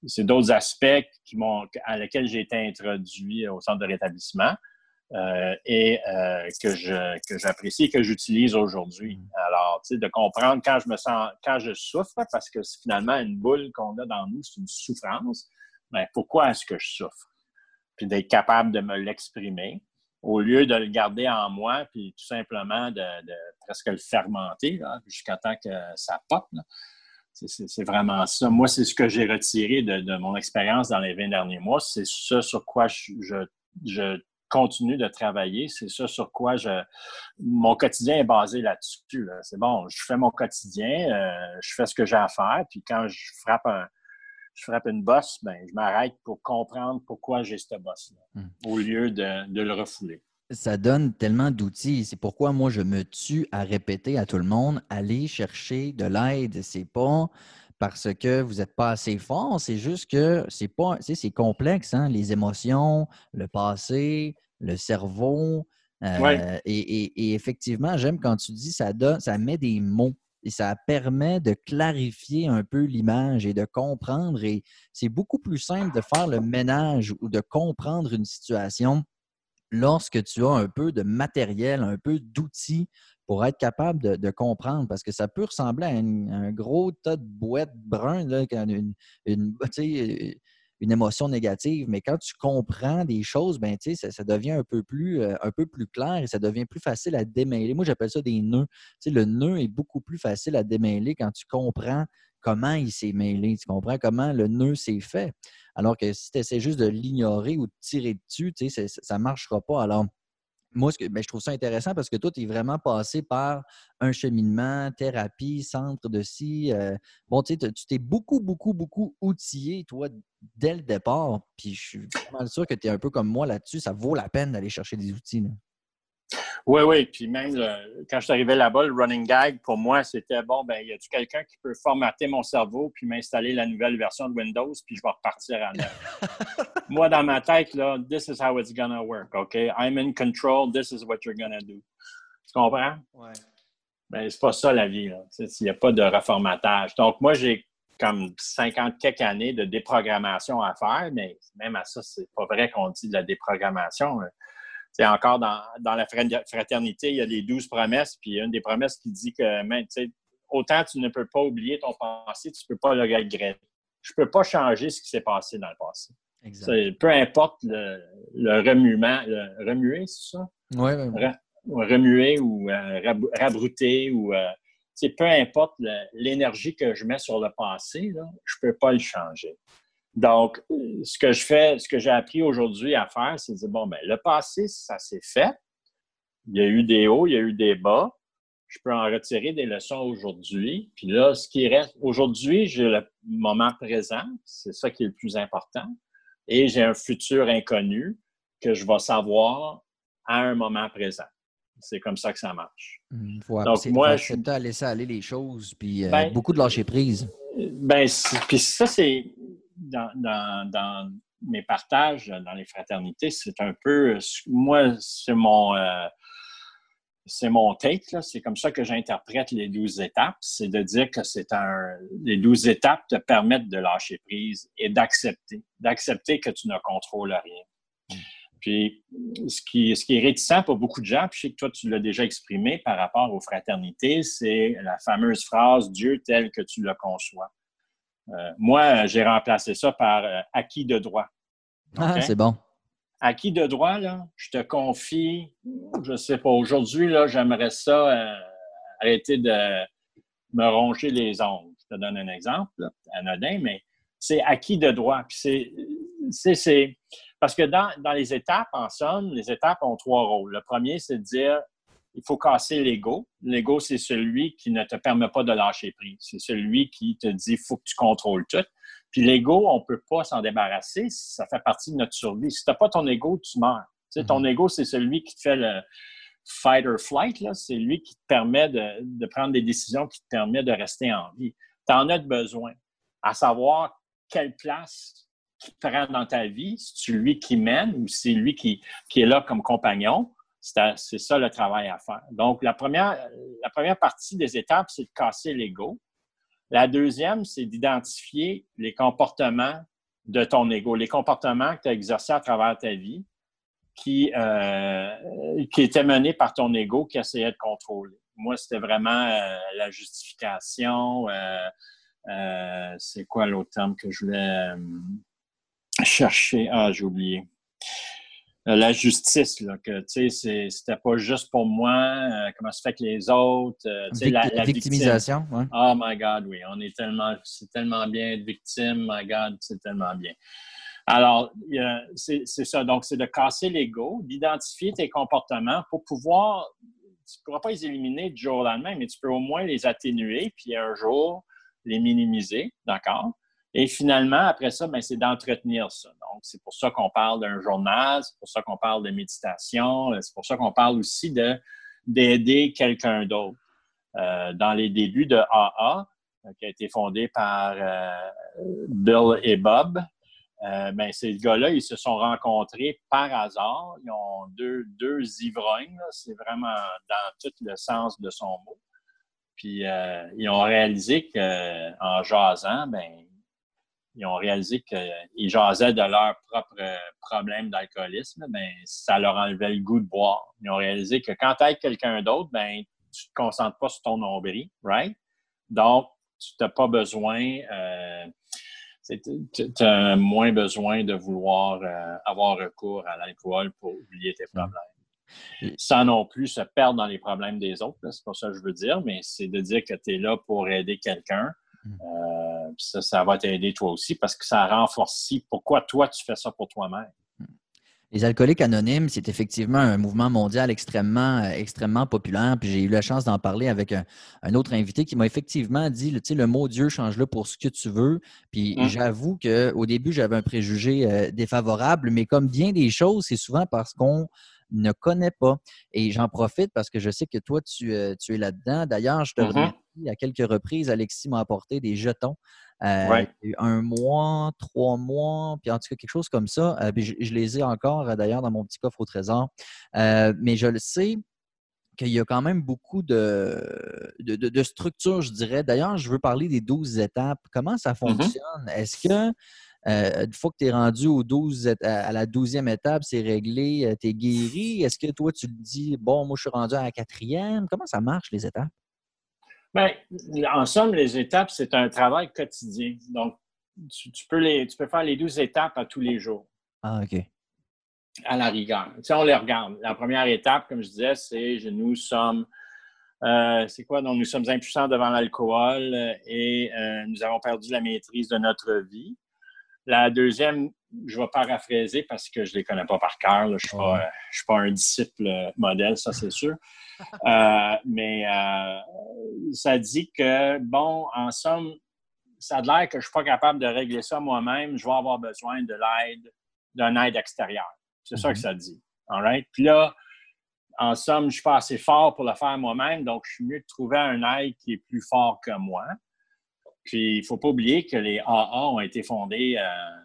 c'est d'autres aspects qui à lesquels j'ai été introduit au centre de rétablissement euh, et euh, que, je, que j'apprécie et que j'utilise aujourd'hui. Mm. Alors, tu sais, de comprendre quand je me sens, quand je souffre, parce que c'est finalement une boule qu'on a dans nous, c'est une souffrance, mais ben, pourquoi est-ce que je souffre? Puis d'être capable de me l'exprimer au lieu de le garder en moi, puis tout simplement de, presque le fermenter jusqu'à temps que ça pop. C'est vraiment ça. Moi, c'est ce que j'ai retiré de, mon expérience dans les 20 derniers mois. C'est ça sur quoi je, continue de travailler. C'est ça sur quoi je, mon quotidien est basé là-dessus. C'est bon, je fais mon quotidien, euh, je fais ce que j'ai à faire, puis quand je frappe un, je frappe une bosse, ben, je m'arrête pour comprendre pourquoi j'ai cette bosse-là, hmm. au lieu de le refouler ça donne tellement d'outils. C'est pourquoi moi, je me tue à répéter à tout le monde, allez chercher de l'aide. C'est pas parce que vous n'êtes pas assez fort, c'est juste que c'est pas, c'est complexe, hein? les émotions, le passé, le cerveau. Euh, et, effectivement, j'aime quand tu dis ça donne, ça met des mots et ça permet de clarifier un peu l'image et de comprendre. Et c'est beaucoup plus simple de faire le ménage ou de comprendre une situation lorsque tu as un peu de matériel, un peu d'outils pour être capable de, comprendre, parce que ça peut ressembler à, un gros tas de boîtes brun, là, une, une, une, émotion négative, mais quand tu comprends des choses, ben, ça, ça devient un peu, plus, euh, un peu plus clair et ça devient plus facile à démêler. Moi, j'appelle ça des nœuds. le nœud est beaucoup plus facile à démêler quand tu comprends comment il s'est mêlé, tu comprends? Comment le nœud s'est fait? Alors que si tu essaies juste de l'ignorer ou de tirer dessus, ça ne marchera pas. Alors, moi, ben, je trouve ça intéressant parce que toi, tu es vraiment passé par un cheminement, thérapie, centre de ci. Euh, bon, tu t'es beaucoup, beaucoup, beaucoup outillé, toi, dès le départ. Puis je suis vraiment sûr que tu es un peu comme moi là-dessus. Ça vaut la peine d'aller chercher des outils. Oui, oui. Puis même quand je suis arrivé là-bas, le running gag, pour moi, c'était bon, ben, y a-tu quelqu'un qui peut formater mon cerveau puis m'installer la nouvelle version de Windows puis je vais repartir à neuf? moi, dans ma tête, là, this is how it's gonna work, OK? I'm in control, this is what you're gonna do. Tu comprends? Oui. Ben, c'est pas ça la vie, là. Il n'y a pas de reformatage. Donc, moi, j'ai comme 50 quelques années de déprogrammation à faire, mais même à ça, c'est pas vrai qu'on dit de la déprogrammation c'est encore dans, la fraternité, il y a les douze promesses, puis il y a une des promesses qui dit que même, autant tu ne peux pas oublier ton passé, tu ne peux pas le regretter. Je ne peux pas changer ce qui s'est passé dans le passé. Peu importe le, remuement, le remuer, c'est ça? Oui, oui. remuer ou rabrouter ou peu importe l'énergie que je mets sur le passé, je ne peux pas le changer. Donc, ce que je fais, ce que j'ai appris aujourd'hui à faire, c'est de dire, bon, ben, le passé, ça s'est fait. Il y a eu des hauts, il y a eu des bas. Je peux en retirer des leçons aujourd'hui. Puis là, ce qui reste, aujourd'hui, j'ai le moment présent. C'est ça qui est le plus important. Et j'ai un futur inconnu que je vais savoir à un moment présent. C'est comme ça que ça marche. Mmh, Donc, moi, je suis à laisser aller les choses, puis euh, ben, beaucoup de lâcher prise. Ben, puis ça, c'est dans, mes partages dans les fraternités, c'est un peu, moi, c'est mon, euh, c'est mon take, c'est comme ça que j'interprète les douze étapes, c'est de dire que c'est un, les douze étapes te permettent de lâcher prise et d'accepter, d'accepter que tu ne contrôles rien. Puis, ce qui, ce qui est réticent pour beaucoup de gens, puis je sais que toi, tu l'as déjà exprimé par rapport aux fraternités, c'est la fameuse phrase Dieu tel que tu le conçois. Euh, moi, j'ai remplacé ça par euh, acquis de droit. Ah, c'est bon. Acquis de droit, là, je te confie, je ne sais pas, aujourd'hui, là, j'aimerais ça euh, arrêter de me ronger les ongles. Je te donne un exemple, anodin, mais c'est acquis de droit. Puis c'est parce que dans, les étapes, en somme, les étapes ont trois rôles. Le premier, c'est de dire il faut casser l'ego. L'ego, c'est celui qui ne te permet pas de lâcher prise. C'est celui qui te dit faut que tu contrôles tout. Puis l'ego, on ne peut pas s'en débarrasser. Ça fait partie de notre survie. Si tu n'as pas ton ego, tu meurs. Tu sais, ton mm-hmm. ego, c'est celui qui te fait le fight or flight. C'est lui qui te permet de, de, prendre des décisions, qui te permet de rester en vie. Tu en as besoin. À savoir quelle place qui prend dans ta vie, c'est lui qui mène ou c'est lui qui, qui, est là comme compagnon. C'est ça le travail à faire. Donc, la première, la première partie des étapes, c'est de casser l'ego. La deuxième, c'est d'identifier les comportements de ton ego, les comportements que tu as exercés à travers ta vie qui, euh, étaient menés par ton ego qui essayait de contrôler. Moi, c'était vraiment euh, la justification. Euh, c'est quoi l'autre terme que je voulais chercher? Ah, j'ai oublié. Euh, la justice, là, que tu sais, c'était pas juste pour moi, euh, comment se fait que les autres. Euh, la, victimisation. Oh my God, oui. On est tellement, c'est tellement bien être victime, my God, c'est tellement bien. Alors, c'est ça. Donc, c'est de casser l'ego, d'identifier tes comportements pour pouvoir. Tu ne pourras pas les éliminer du jour au lendemain, mais tu peux au moins les atténuer, puis un jour les minimiser, d'accord? Et finalement, après ça, ben, c'est d'entretenir ça. Donc, c'est pour ça qu'on parle d'un journal, c'est pour ça qu'on parle de méditation, euh, c'est pour ça qu'on parle aussi de, d'aider quelqu'un d'autre. Euh, dans les débuts de AA, euh, qui a été fondé par Bill et Bob, ben, ces gars-là, ils se sont rencontrés par hasard. Ils ont deux, deux ivrognes, c'est vraiment dans tout le sens de son mot. Puis ils ont réalisé qu'en jasant, ben, ils ont réalisé qu'ils jasaient de leurs propres problèmes d'alcoolisme, ben, ça leur enlevait le goût de boire. Ils ont réalisé que quand tu es quelqu'un d'autre, ben, tu ne te concentres pas sur ton nombril, right? Donc, tu n'as pas besoin, euh, tu as moins besoin de vouloir euh, avoir recours à l'alcool pour oublier tes mmh. problèmes. Sans non plus se perdre dans les problèmes des autres, c'est pas ça que je veux dire, mais c'est de dire que tu es là pour aider quelqu'un Mm. Euh, ça, ça va t'aider toi aussi parce que ça renforce pourquoi toi tu fais ça pour toi-même? Mm. Les alcooliques anonymes, c'est effectivement un mouvement mondial extrêmement, euh, extrêmement populaire. Puis j'ai eu la chance d'en parler avec un, autre invité qui m'a effectivement dit le, le mot Dieu, change-le pour ce que tu veux. Puis mm. j'avoue qu'au début, j'avais un préjugé euh, défavorable, mais comme bien des choses, c'est souvent parce qu'on ne connaît pas. Et j'en profite parce que je sais que toi, tu, es là-dedans. D'ailleurs, je te mm-hmm à quelques reprises, Alexis m'a apporté des jetons. Euh, un mois, trois mois, puis en tout cas quelque chose comme ça. Euh, je, les ai encore euh, d'ailleurs dans mon petit coffre au trésor. mais je le sais qu'il y a quand même beaucoup de, de, structures, je dirais. D'ailleurs, je veux parler des 12 étapes. Comment ça mm-hmm. fonctionne? Est-ce que une fois que tu es rendu au 12, à la douzième étape, c'est réglé, tu es guéri? Est-ce que toi, tu te dis, bon, moi, je suis rendu à la quatrième? Comment ça marche, les étapes? Bien, en somme, les étapes, c'est un travail quotidien. Donc, tu, peux les, tu peux faire les 12 étapes à tous les jours. Ah, OK. à la rigueur. Tu on les regarde. La première étape, comme je disais, c'est nous sommes, euh, c'est quoi? Donc, nous sommes impuissants devant l'alcool et euh, nous avons perdu la maîtrise de notre vie. La deuxième, je vais paraphraser parce que je ne les connais pas par cœur. Je ne suis, pas un disciple modèle, ça c'est sûr. Euh, mais ça dit que, bon, en somme, ça a l'air que je ne suis pas capable de régler ça moi-même. Je vais avoir besoin de l'aide, d'un aide extérieure. C'est ça que mhm. ça dit. All right? Puis là, en somme, je ne suis pas assez fort pour le faire moi-même, donc je suis mieux de trouver un aide qui est plus fort que moi. Puis il ne faut pas oublier que les AA ont été fondés euh,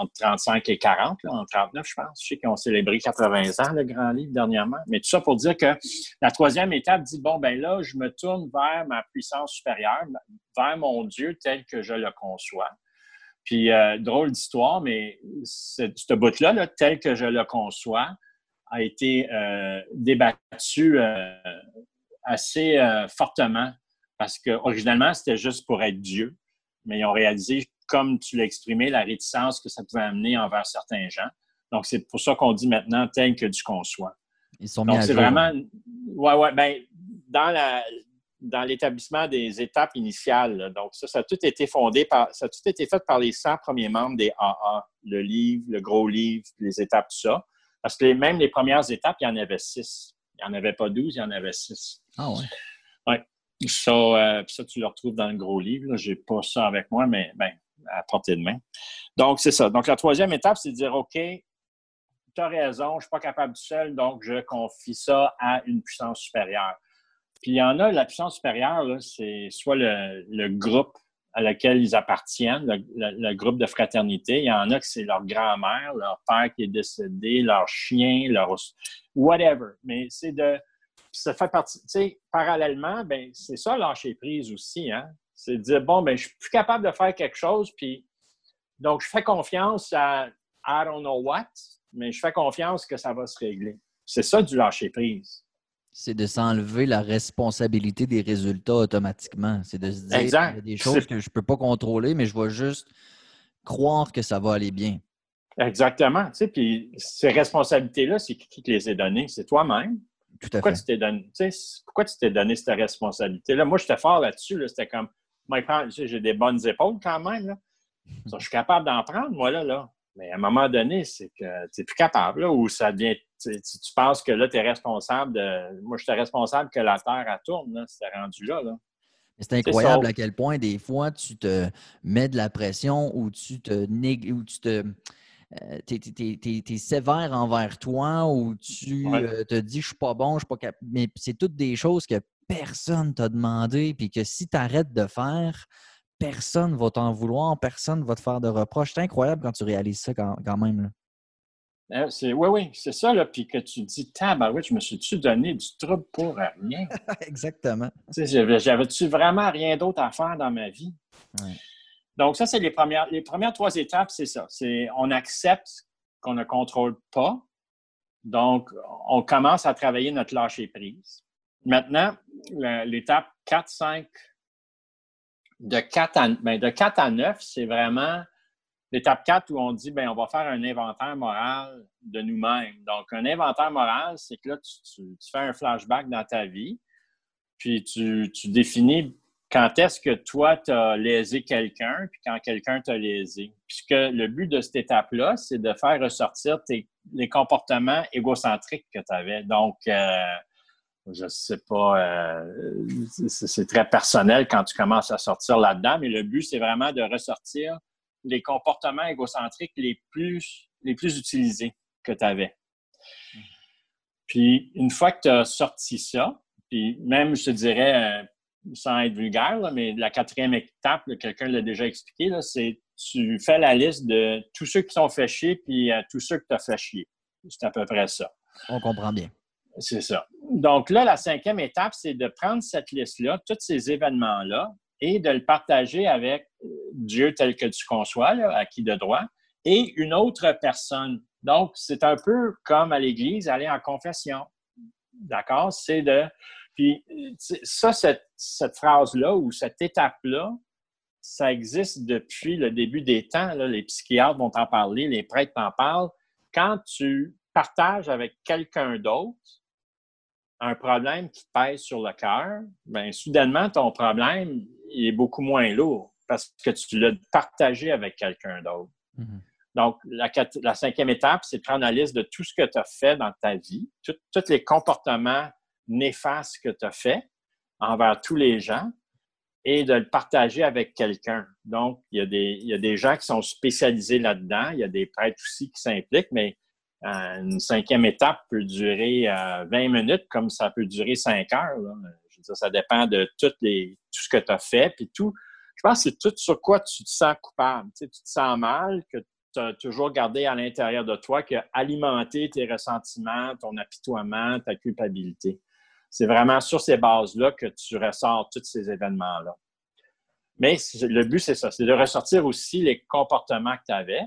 entre 35 et 40, en 39, je pense. Je sais qu'ils ont célébré 80 ans, le grand livre, dernièrement. Mais tout ça pour dire que la troisième étape dit bon, ben là, je me tourne vers ma puissance supérieure, vers mon Dieu tel que je le conçois. Puis, euh, drôle d'histoire, mais ce bout-là, tel que je le conçois, a été euh, débattu euh, assez fortement parce qu'originalement, c'était juste pour être Dieu, mais ils ont réalisé, comme tu l'as exprimé, la réticence que ça pouvait amener envers certains gens. Donc, c'est pour ça qu'on dit maintenant tel que tu conçois. Ils sont Donc, c'est vraiment. Ouais, ouais. Ben, dans la, dans l'établissement des étapes initiales. Donc, ça, ça a tout été fondé par, ça a tout été fait par les 100 premiers membres des AA, le livre, le gros livre, les étapes, tout ça. Parce que même les premières étapes, il y en avait six. Il n'y en avait pas 12, il y en avait six. Ah ouais. Oui. Ça, euh, ça, tu le retrouves dans le gros livre. Je n'ai pas ça avec moi, mais ben, à portée de main. Donc, c'est ça. Donc, la troisième étape, c'est de dire, OK, tu as raison, je ne suis pas capable tout seul, donc je confie ça à une puissance supérieure. Puis il y en a, la puissance supérieure, c'est soit le, groupe à lequel ils appartiennent, le, groupe de fraternité. Il y en a que c'est leur grand-mère, leur père qui est décédé, leur chien, leur whatever. Mais c'est de. Ça fait partie. Tu sais, parallèlement, ben, c'est ça lâcher prise aussi. Hein? C'est de dire bon, ben, je suis plus capable de faire quelque chose, puis donc je fais confiance à I don't know what, mais je fais confiance que ça va se régler. C'est ça du lâcher prise c'est de s'enlever la responsabilité des résultats automatiquement. C'est de se dire qu'il y a des choses que je ne peux pas contrôler, mais je vais juste croire que ça va aller bien. Exactement. Tu sais, puis ces responsabilités-là, c'est qui qui les a données? C'est toi-même. Tout à pourquoi fait. Tu t'es donné, tu sais, pourquoi tu t'es donné cette responsabilité-là? Moi, j'étais fort là-dessus. C'était comme, j'ai des bonnes épaules quand même. je suis capable d'en prendre, moi, là. là. Mais à un moment donné, c'est que tu n'es plus capable, là, ou ça devient. Tu, penses que là, tu es responsable de. Moi, je suis responsable que la Terre, elle tourne, là, c'est rendu là. là. C'est incroyable à quel point, des fois, tu te mets de la pression ou tu te ou tu te. Euh, es, sévère envers toi ou tu euh, te dis je suis pas bon, je suis pas capable. Mais c'est toutes des choses que personne t'a demandé, puis que si tu arrêtes de faire, personne ne va t'en vouloir, personne ne va te faire de reproches. C'est incroyable quand tu réalises ça quand, même. Euh, oui, oui, c'est ça, là. Puis que tu dis, tabarouette, je me suis-tu donné du trouble pour rien? Exactement. J'avais-tu vraiment rien d'autre à faire dans ma vie? Donc, ça, c'est les premières, les premières trois étapes, c'est ça. C'est on accepte qu'on ne contrôle pas. Donc, on commence à travailler notre lâcher prise. Maintenant, l'étape 4, 5, de 4 à, ben, de 4 à 9, c'est vraiment l'étape 4 où on dit ben, on va faire un inventaire moral de nous-mêmes. Donc, un inventaire moral, c'est que là, tu, fais un flashback dans ta vie, puis tu, définis quand est-ce que toi, tu as lésé quelqu'un, puis quand quelqu'un t'a lésé. Puisque le but de cette étape-là, c'est de faire ressortir les comportements égocentriques que tu avais. Donc, euh, je ne sais pas, euh, c'est très personnel quand tu commences à sortir là-dedans, mais le but, c'est vraiment de ressortir les comportements égocentriques les plus, les plus utilisés que tu avais. Puis, une fois que tu as sorti ça, puis même, je te dirais, euh, sans être vulgaire, mais la quatrième étape, quelqu'un l'a déjà expliqué, c'est tu fais la liste de tous ceux qui sont fait chier, puis euh, tous ceux que tu as fait chier. C'est à peu près ça. On comprend bien. C'est ça. Donc là, la cinquième étape, c'est de prendre cette liste-là, tous ces événements-là, et de le partager avec Dieu tel que tu conçois, à qui de droit, et une autre personne. Donc, c'est un peu comme à l'Église, aller en confession. D'accord? C'est de. Puis, ça, cette, cette phrase-là ou cette étape-là, ça existe depuis le début des temps. Les psychiatres vont en parler, les prêtres en parlent quand tu partages avec quelqu'un d'autre un problème qui pèse sur le cœur, bien, soudainement, ton problème est beaucoup moins lourd parce que tu l'as partagé avec quelqu'un d'autre. Mm-hmm. Donc, la, cinquième étape, c'est de prendre la liste de tout ce que tu as fait dans ta vie, tous les comportements néfastes que tu as fait envers tous les gens et de le partager avec quelqu'un. Donc, il y, a des, il y, a des, gens qui sont spécialisés là-dedans, il y a des prêtres aussi qui s'impliquent, mais une cinquième étape peut durer 20 euh, minutes comme ça peut durer 5 heures. Je veux dire, ça dépend de tout ce que tu as fait, tout. Je pense que c'est tout sur quoi tu te sens coupable. Tu, te sens mal, que tu as toujours gardé à l'intérieur de toi, qui a alimenté tes ressentiments, ton apitoiement, ta culpabilité. C'est vraiment sur ces bases-là que tu ressors tous ces événements-là. Mais le but, c'est ça, c'est de ressortir aussi les comportements que tu avais.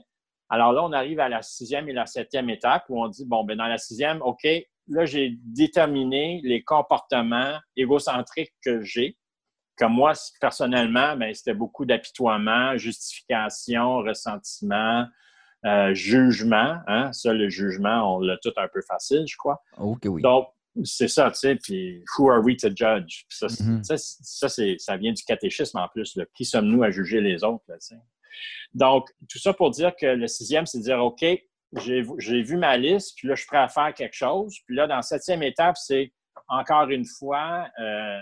Alors là, on arrive à la sixième et la septième étape où on dit, bon, ben dans la sixième, OK, là, j'ai déterminé les comportements égocentriques que j'ai. Comme moi, personnellement, ben, c'était beaucoup d'apitoiement, justification, ressentiment, euh, jugement. Hein? Ça, le jugement, on l'a tout un peu facile, je crois. OK, oui. Donc, c'est ça, tu sais, puis who are we to judge? Ça, mm-hmm. ça, ça, vient du catéchisme en plus. Qui sommes-nous à juger les autres? Là, Donc, tout ça pour dire que le sixième, c'est dire, OK, j'ai vu ma liste, puis là, je suis prêt à faire quelque chose. Puis là, dans la septième étape, c'est encore une fois, euh,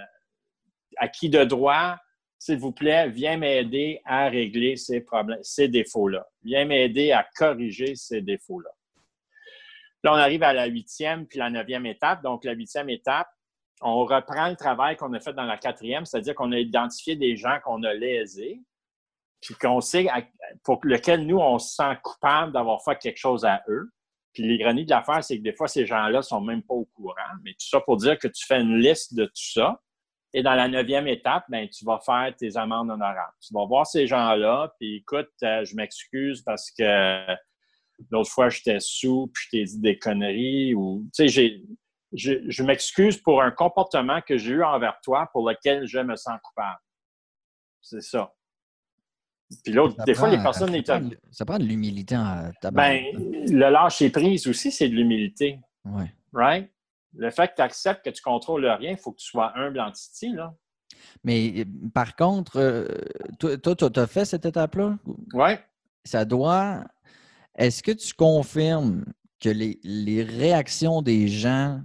à qui de droit, s'il vous plaît, viens m'aider à régler ces problèmes, ces défauts-là. Viens m'aider à corriger ces défauts-là. Là, on arrive à la huitième puis la neuvième étape. Donc, la huitième étape, on reprend le travail qu'on a fait dans la quatrième, c'est-à-dire qu'on a identifié des gens qu'on a lésés, puis qu'on sait pour lequel nous, on se sent coupable d'avoir fait quelque chose à eux. Puis l'ironie de l'affaire, c'est que des fois, ces gens-là sont même pas au courant. Mais tout ça pour dire que tu fais une liste de tout ça. Et dans la neuvième étape, ben, tu vas faire tes amendes honorables. Tu vas voir ces gens-là, puis écoute, euh, je m'excuse parce que L'autre fois, j'étais sous, puis je t'ai dit des conneries. Ou, tu sais, je, m'excuse pour un comportement que j'ai eu envers toi pour lequel je me sens coupable. C'est ça. Puis l'autre, des fois, les personnes... Ça, prend, ça prend de l'humilité en Ben, le lâcher prise aussi, c'est de l'humilité. Oui. Right? Le fait que tu acceptes que tu contrôles rien, il faut que tu sois humble en titi, là. Mais par contre, euh, toi, tu as fait cette étape-là? Oui. Ça doit est-ce que tu confirmes que les, réactions des gens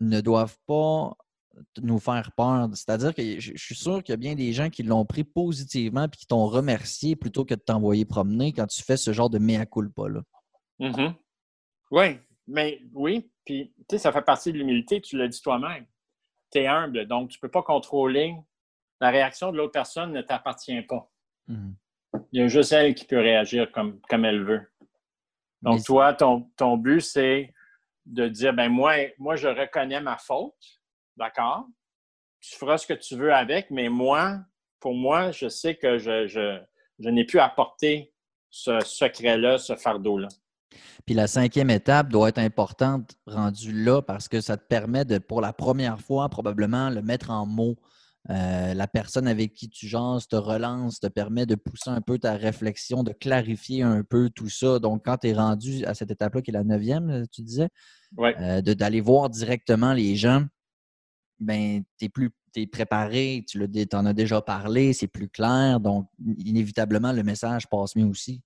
ne doivent pas nous faire peur? C'est-à-dire que je, suis sûr qu'il y a bien des gens qui l'ont pris positivement et qui t'ont remercié plutôt que de t'envoyer promener quand tu fais ce genre de mea culpa-là. Mm-hmm. Oui, mais oui, puis tu sais, ça fait partie de l'humilité, tu l'as dit toi-même. Tu es humble, donc tu ne peux pas contrôler. La réaction de l'autre personne ne t'appartient pas. Mm-hmm. Il y a juste elle qui peut réagir comme, comme elle veut. Donc, toi, ton, ton but, c'est de dire, ben moi, moi, je reconnais ma faute, d'accord? Tu feras ce que tu veux avec, mais moi, pour moi, je sais que je, je, je n'ai plus apporté ce secret-là, ce fardeau-là. Puis la cinquième étape doit être importante rendue là parce que ça te permet de, pour la première fois, probablement le mettre en mots. Euh, la personne avec qui tu jases te relance, te permet de pousser un peu ta réflexion, de clarifier un peu tout ça. Donc, quand tu es rendu à cette étape-là, qui est la neuvième, tu disais, euh, d'aller voir directement les gens, ben, tu es plus es préparé, tu en as déjà parlé, c'est plus clair. Donc, inévitablement, le message passe mieux aussi.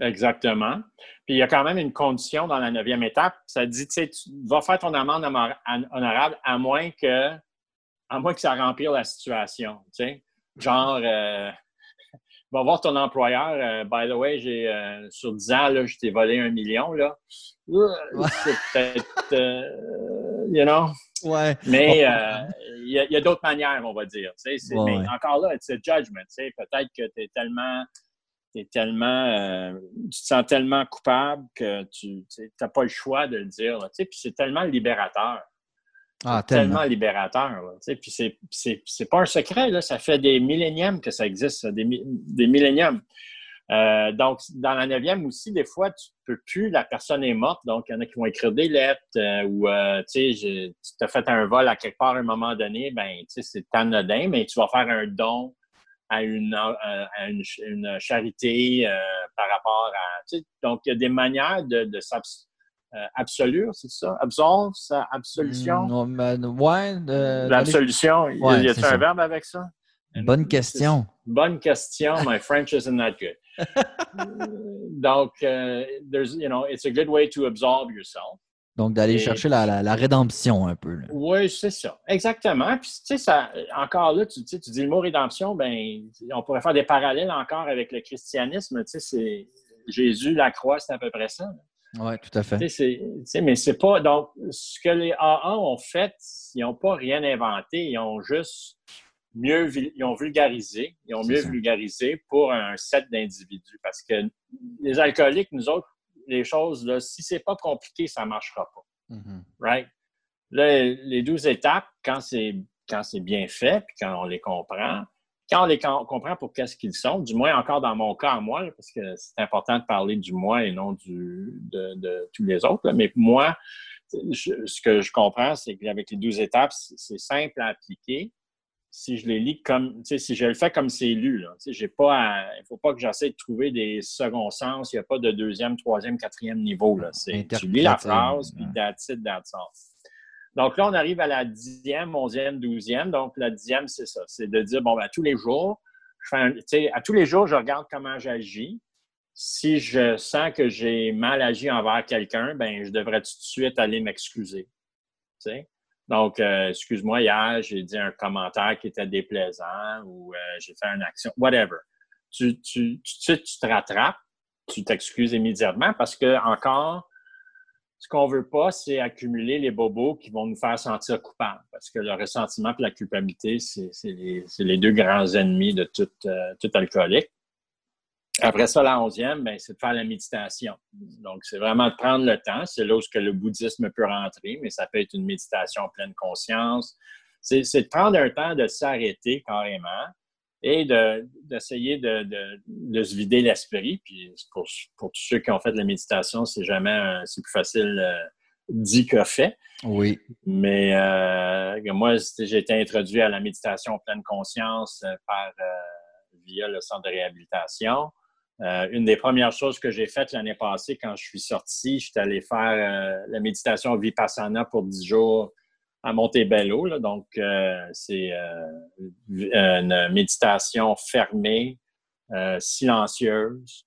Exactement. Puis il y a quand même une condition dans la neuvième étape. Ça dit, tu sais, tu vas faire ton amende honorable à moins que à moins que ça rempire la situation. Tu sais? Genre, euh, va voir ton employeur. Euh, by the way, j'ai euh, sur 10 ans, là, je t'ai volé un million. Là. C'est peut-être, you know? Ouais. Mais il y a, d'autres manières, on va dire. Tu sais, mais encore là, c'est judgment. Tu sais, peut-être que tu es tellement. Es tellement tu te sens tellement coupable que tu n'as pas le choix de le dire. Tu sais, puis c'est tellement libérateur. Ah, tellement. libérateur. puis c'est pas un secret, là, ça fait des milléniums que ça existe, des, des milléniums. Euh, donc, dans la neuvième aussi, des fois, tu peux plus, la personne est morte, donc il y en a qui vont écrire des lettres euh, ou, euh, tu sais, tu as fait un vol à quelque part à un moment donné, ben, tu sais, c'est anodin, mais tu vas faire un don à une, une, charité euh, par rapport à. donc, il y a des manières de, de euh, c'est ça? Absolve, ça, absolution? Mm, non, ben, ouais. L'absolution, y a-t-il un verbe avec ça? Bonne question. Bonne question. My French isn't that good. donc, uh, there's, you know, it's a good way to absolve yourself. Donc, d'aller chercher la, la, rédemption un peu. Oui, c'est ça. Exactement. Puis, tu sais, ça, encore là, tu, tu dis le mot rédemption, ben, on pourrait faire des parallèles encore avec le christianisme. Tu sais, c'est Jésus, la croix, c'est à peu près ça. Oui, tout à fait. Tu sais, mais c'est pas. Donc, ce que les AA ont fait, ils n'ont pas rien inventé. Ils ont juste mieux. Ils ont vulgarisé. Ils ont mieux vulgarisé pour un set d'individus. Parce que les alcooliques, nous autres, les choses, là, si c'est pas compliqué, ça ne marchera pas. Mm-hmm. Right? les douze étapes, quand c'est, quand c'est bien fait, puis quand on les comprend, quand on les comprend pour qu'est-ce qu'ils sont, du moins encore dans mon cas moi, parce que c'est important de parler du moi et non du, de, tous les autres, mais moi, ce que je comprends, c'est qu'avec les douze étapes, c'est simple à appliquer si je les lis comme, si je le fais comme c'est lu, il ne faut pas que j'essaie de trouver des seconds sens. Il n'y a pas de deuxième, troisième, quatrième niveau. Là. Tu lis la phrase, puis that's it, that's all. Donc là, on arrive à la dixième, onzième, douzième. Donc la dixième, c'est ça. C'est de dire, bon, ben, tous les jours, je à tous les jours, je regarde comment j'agis. Si je sens que j'ai mal agi envers quelqu'un, ben, je devrais tout de suite aller m'excuser. Donc, euh, excuse-moi, hier, j'ai dit un commentaire qui était déplaisant ou euh, j'ai fait une action, whatever. Tu, tu, tu, tu te rattrapes, tu t'excuses immédiatement parce que, encore, ce qu'on veut pas, c'est accumuler les bobos qui vont nous faire sentir coupables. Parce que le ressentiment et la culpabilité, c'est les, les, deux grands ennemis de tout, euh, tout alcoolique. Après ça, la onzième, ben, c'est de faire la méditation. Donc, c'est vraiment de prendre le temps. C'est là où que le bouddhisme peut rentrer, mais ça peut être une méditation en pleine conscience. C'est de prendre un temps de s'arrêter carrément et d'essayer de, de, se vider l'esprit. Puis pour, pour, tous ceux qui ont fait de la méditation, c'est jamais c'est plus facile euh, dit que fait. Oui. Mais euh, moi, j'ai été introduit à la méditation en pleine conscience euh, par via le centre de réhabilitation. Euh, une des premières choses que j'ai faites l'année passée quand je suis sorti, j'étais allé faire euh, la méditation Vipassana pour 10 jours à Montebello. Donc, euh, c'est une méditation fermée, silencieuse,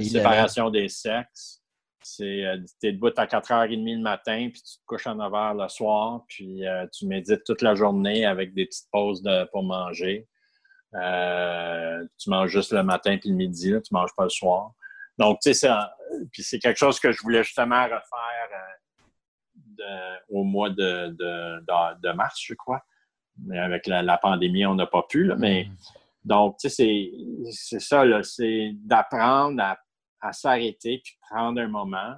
séparation des sexes. C'est, tu es debout à 4h30 le matin, puis tu te couches à 9h le soir, puis tu médites toute la journée avec des petites pauses pour manger. Euh, tu manges juste le matin puis le midi, tu ne manges pas le soir. Donc, tu sais, puis c'est quelque chose que je voulais justement refaire euh, au mois de, de, mars, je crois. Mais avec la, pandémie, on n'a pas pu. mais mm. donc, tu sais, c'est ça, c'est d'apprendre à, à s'arrêter puis prendre un moment.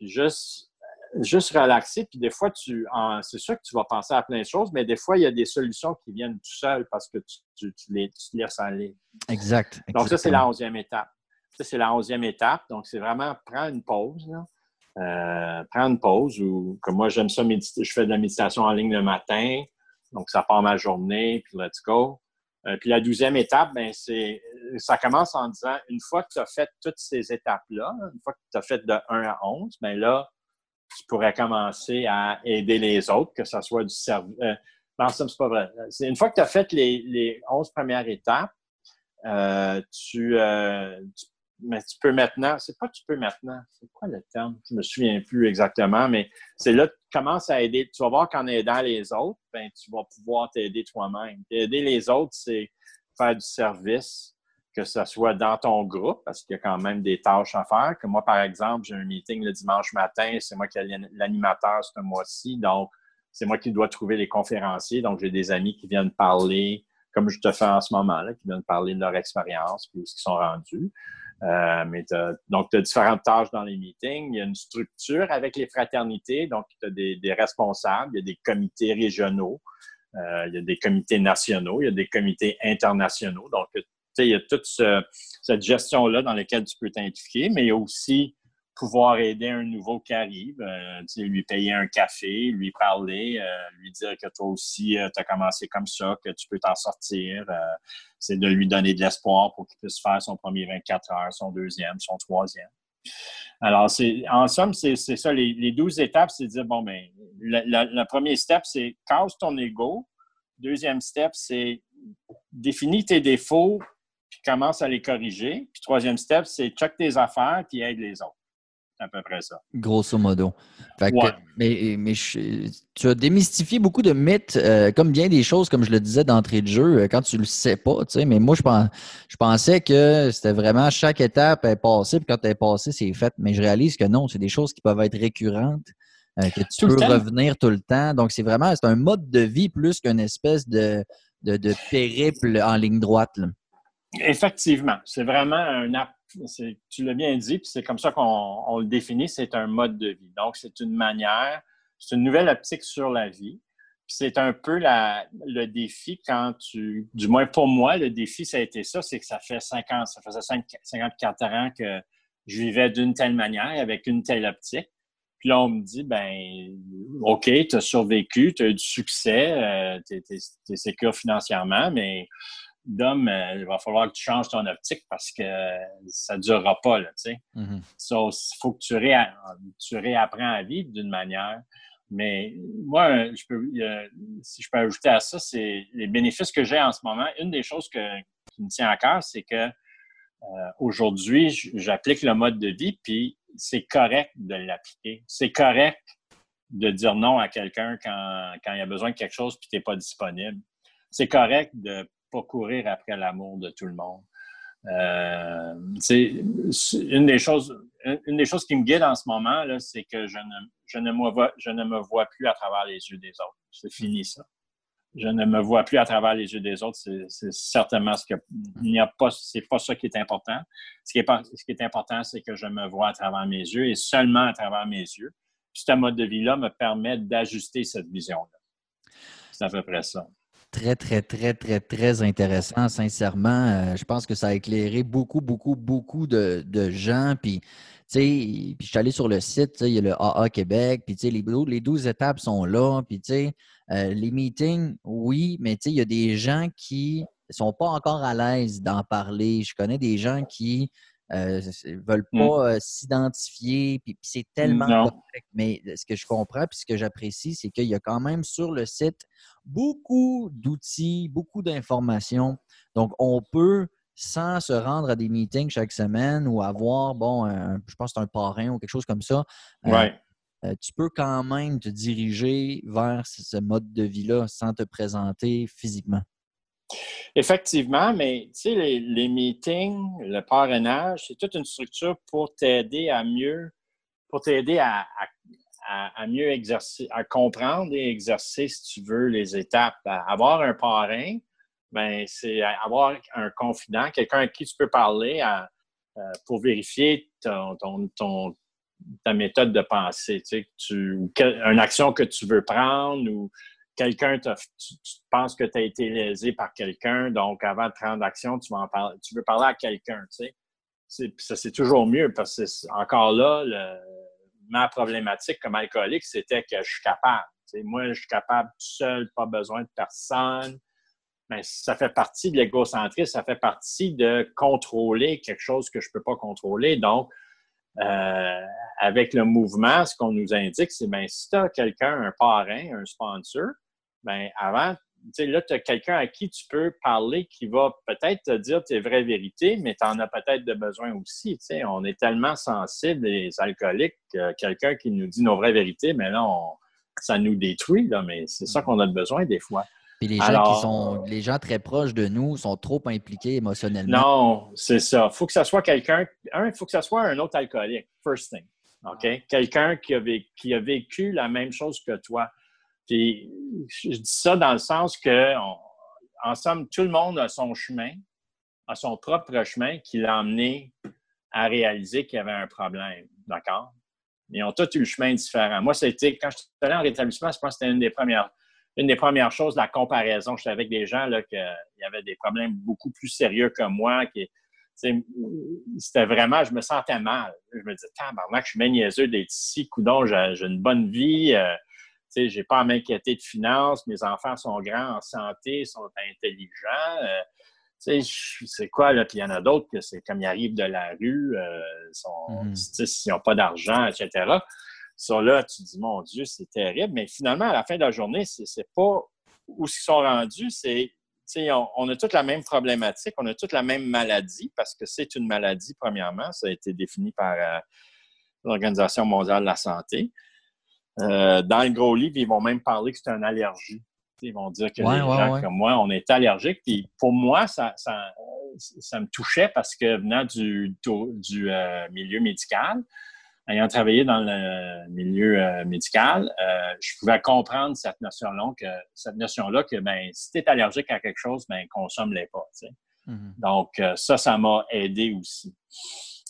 Juste juste relaxer. Puis des fois, tu, c'est sûr que tu vas penser à plein de choses, mais des fois, il y a des solutions qui viennent tout seul parce que tu, tu, les, tu laisses aller. Exact. Donc, ça, c'est la onzième étape. Ça, c'est la onzième étape. Donc, c'est vraiment prendre une pause. Euh, prendre une pause ou comme moi, j'aime ça méditer. Je fais de la méditation en ligne le matin. Donc, ça part ma journée, puis let's go. Euh, puis la douzième étape, ben, c'est, ça commence en disant, une fois que tu as fait toutes ces étapes-là, une fois que tu as fait de 1 à 11, ben là, tu pourrais commencer à aider les autres, que ce soit du service. Euh, non, ça, c'est pas vrai. Une fois que tu as fait les, les 11 premières étapes, euh, tu, euh, mais tu peux maintenant, c'est pas tu peux maintenant, c'est quoi le terme? Je me souviens plus exactement, mais c'est là que tu commences à aider. Tu vas voir qu'en aidant les autres, ben, tu vas pouvoir t'aider toi-même. Aider les autres, c'est faire du service, que ce soit dans ton groupe, parce qu'il y a quand même des tâches à faire. Que moi, par exemple, j'ai un meeting le dimanche matin, c'est moi qui ai l'animateur ce mois-ci, donc c'est moi qui dois trouver les conférenciers. Donc, j'ai des amis qui viennent parler, comme je te fais en ce moment, là, qui viennent parler de leur expérience, puis où ils sont rendus. Euh, donc, tu as différentes tâches dans les meetings. Il y a une structure avec les fraternités. Donc, tu as des, des, responsables, il y a des comités régionaux, euh, il y a des comités nationaux, il y a des comités internationaux. Donc, il y a toute cette gestion-là dans laquelle tu peux t'impliquer, mais il y a aussi pouvoir aider un nouveau qui arrive, euh, lui payer un café, lui parler, euh, lui dire que toi aussi, tu as commencé comme ça, que tu peux t'en sortir. c'est de lui donner de l'espoir pour qu'il puisse faire son premier 24 heures, son deuxième, son troisième. Alors, en somme, c'est ça. Les, douze étapes, c'est de dire, bon, ben, le premier step, c'est casse ton ego. Deuxième step, c'est définis tes défauts, commence à les corriger. Puis troisième step, c'est check tes affaires, puis aide les autres. C'est à peu près ça. Grosso modo. mais, mais tu as démystifié beaucoup de mythes, euh, comme bien des choses, comme je le disais d'entrée de jeu, euh, quand tu le sais pas. Tu sais, mais moi, je, je pensais que c'était vraiment chaque étape est passée, puis quand elle est passée, c'est fait. Mais je réalise que non, c'est des choses qui peuvent être récurrentes. Euh, que tu peux revenir tout le temps. Donc, c'est vraiment c'est un mode de vie plus qu'une espèce de, de, périple en ligne droite. Effectivement. C'est vraiment un tu l'as bien dit, puis c'est comme ça qu'on le définit, c'est un mode de vie. Donc, c'est une manière, c'est une nouvelle optique sur la vie. C'est un peu le défi quand tu, du moins pour moi, le défi, ça a été ça, c'est que ça fait 50, ça faisait 54 ans que je vivais d'une telle manière, avec une telle optique. Puis là, on me dit, ben, OK, tu survécu, tu as eu du succès, tu es, financièrement, mais d'homme, euh, il va falloir que tu changes ton optique parce que ça ne durera pas, là, tu sais. Mm-hmm. il faut que tu, réapprends à vivre d'une manière. Mais moi, je peux, si je peux ajouter à ça, c'est les bénéfices que j'ai en ce moment. Une des choses qui me tient à cœur, c'est que euh, aujourd'hui, j'applique le mode de vie, puis c'est correct de l'appliquer. C'est correct de dire non à quelqu'un quand, quand, il a besoin de quelque chose puis tu n'es pas disponible. C'est correct de pas courir après l'amour de tout le monde. Euh, une des choses, une des choses qui me guide en ce moment, c'est que je ne, je, ne me vois, je ne me vois plus à travers les yeux des autres. C'est fini ça. Je ne me vois plus à travers les yeux des autres. C'est certainement ce que n'y pas. Pas ça qui est important. Ce qui est, important, c'est que je me vois à travers mes yeux et seulement à travers mes yeux. ce mode de vie-là me permet d'ajuster cette vision-là. C'est à peu près ça très, très, très, très, très intéressant, sincèrement. Euh, je pense que ça a éclairé beaucoup, beaucoup, beaucoup de, gens. Puis, tu sais, puis je suis allé sur le site, il y a le AA Québec, puis tu sais, les, les 12 étapes sont là, puis tu sais, euh, les meetings, oui, mais tu sais, il y a des gens qui sont pas encore à l'aise d'en parler. Je connais des gens qui euh, veulent mmh. pas s'identifier, puis, c'est tellement correct. Mais ce que je comprends, puis ce que j'apprécie, c'est qu'il y a quand même sur le site beaucoup d'outils, beaucoup d'informations. Donc, on peut, sans se rendre à des meetings chaque semaine ou avoir, bon, je pense que c'est un parrain ou quelque chose comme ça, euh, euh, tu peux quand même te diriger vers ce mode de vie-là sans te présenter physiquement. Effectivement, mais tu sais, les, meetings, le parrainage, c'est toute une structure pour t'aider à mieux, pour t'aider à, mieux exercer, à comprendre et exercer, si tu veux, les étapes. Avoir un parrain, ben, c'est avoir un confident, quelqu'un à qui tu peux parler euh, pour vérifier ton, ta méthode de pensée. Tu sais, une action que tu veux prendre ou quelqu'un, tu, penses que tu as été lésé par quelqu'un, donc avant de prendre l'action, tu, tu veux parler à quelqu'un. Tu sais. Ça, c'est toujours mieux parce que encore là, ma problématique comme alcoolique, c'était que je suis capable. moi, je suis capable tout seul, pas besoin de personne. Mais ça fait partie de l'égocentrisme, ça fait partie de contrôler quelque chose que je ne peux pas contrôler. Donc, euh, avec le mouvement, ce qu'on nous indique, c'est bien, si tu as quelqu'un, un parrain, un sponsor, bien, avant, là, tu as quelqu'un à qui tu peux parler qui va peut-être te dire tes vraies vérités, mais tu en as peut-être de besoin aussi. On est tellement sensibles, les alcooliques, quelqu'un qui nous dit nos vraies vérités, mais là, ça nous détruit, là, mais c'est ça qu'on a besoin des fois. Puis les gens qui sont les gens très proches de nous sont trop impliqués émotionnellement. Non, c'est ça. Il faut que ce soit quelqu'un, un, il faut que ce soit un autre alcoolique, first thing. OK? Quelqu'un qui qui a vécu la même chose que toi. Je dis ça dans le sens que, en somme, tout le monde a son chemin, a son propre chemin qui l'a amené à réaliser qu'il y avait un problème. D'accord? Ils ont tous eu le chemin différent. Moi, c'était quand je suis allé en rétablissement, je pense que c'était une des premières, une des premières choses, la comparaison. J'étais avec des gens qui avaient des problèmes beaucoup plus sérieux que moi, c'était vraiment, je me sentais mal. Je me disais, tabarnak, je suis bien niaiseux d'être ici, coudon, j'ai une bonne vie, euh, je n'ai pas à m'inquiéter de finances, mes enfants sont grands en santé, sont intelligents. Euh, c'est quoi, là? Puis il y en a d'autres que c'est comme ils arrivent de la rue, euh, mhm. s'ils n'ont pas d'argent, etc. Ça, là, tu te dis, mon Dieu, c'est terrible. Mais finalement, à la fin de la journée, c'est pas où ils sont rendus, c'est on, on, a toute la même problématique, on a toute la même maladie, parce que c'est une maladie, premièrement. Ça a été défini par euh, l'Organisation mondiale de la santé. Euh, dans le gros livre, ils vont même parler que c'est une allergie. Ils vont dire que les gens comme moi, on est allergique. Puis pour moi, ça, ça, me touchait parce que venant du, du euh, milieu médical, ayant travaillé dans le milieu euh, médical, je pouvais comprendre cette notion-là que, cette notion-là que ben, si tu es allergique à quelque chose, ben, consomme-les pas. Mm-hmm. Donc, ça, ça m'a aidé aussi.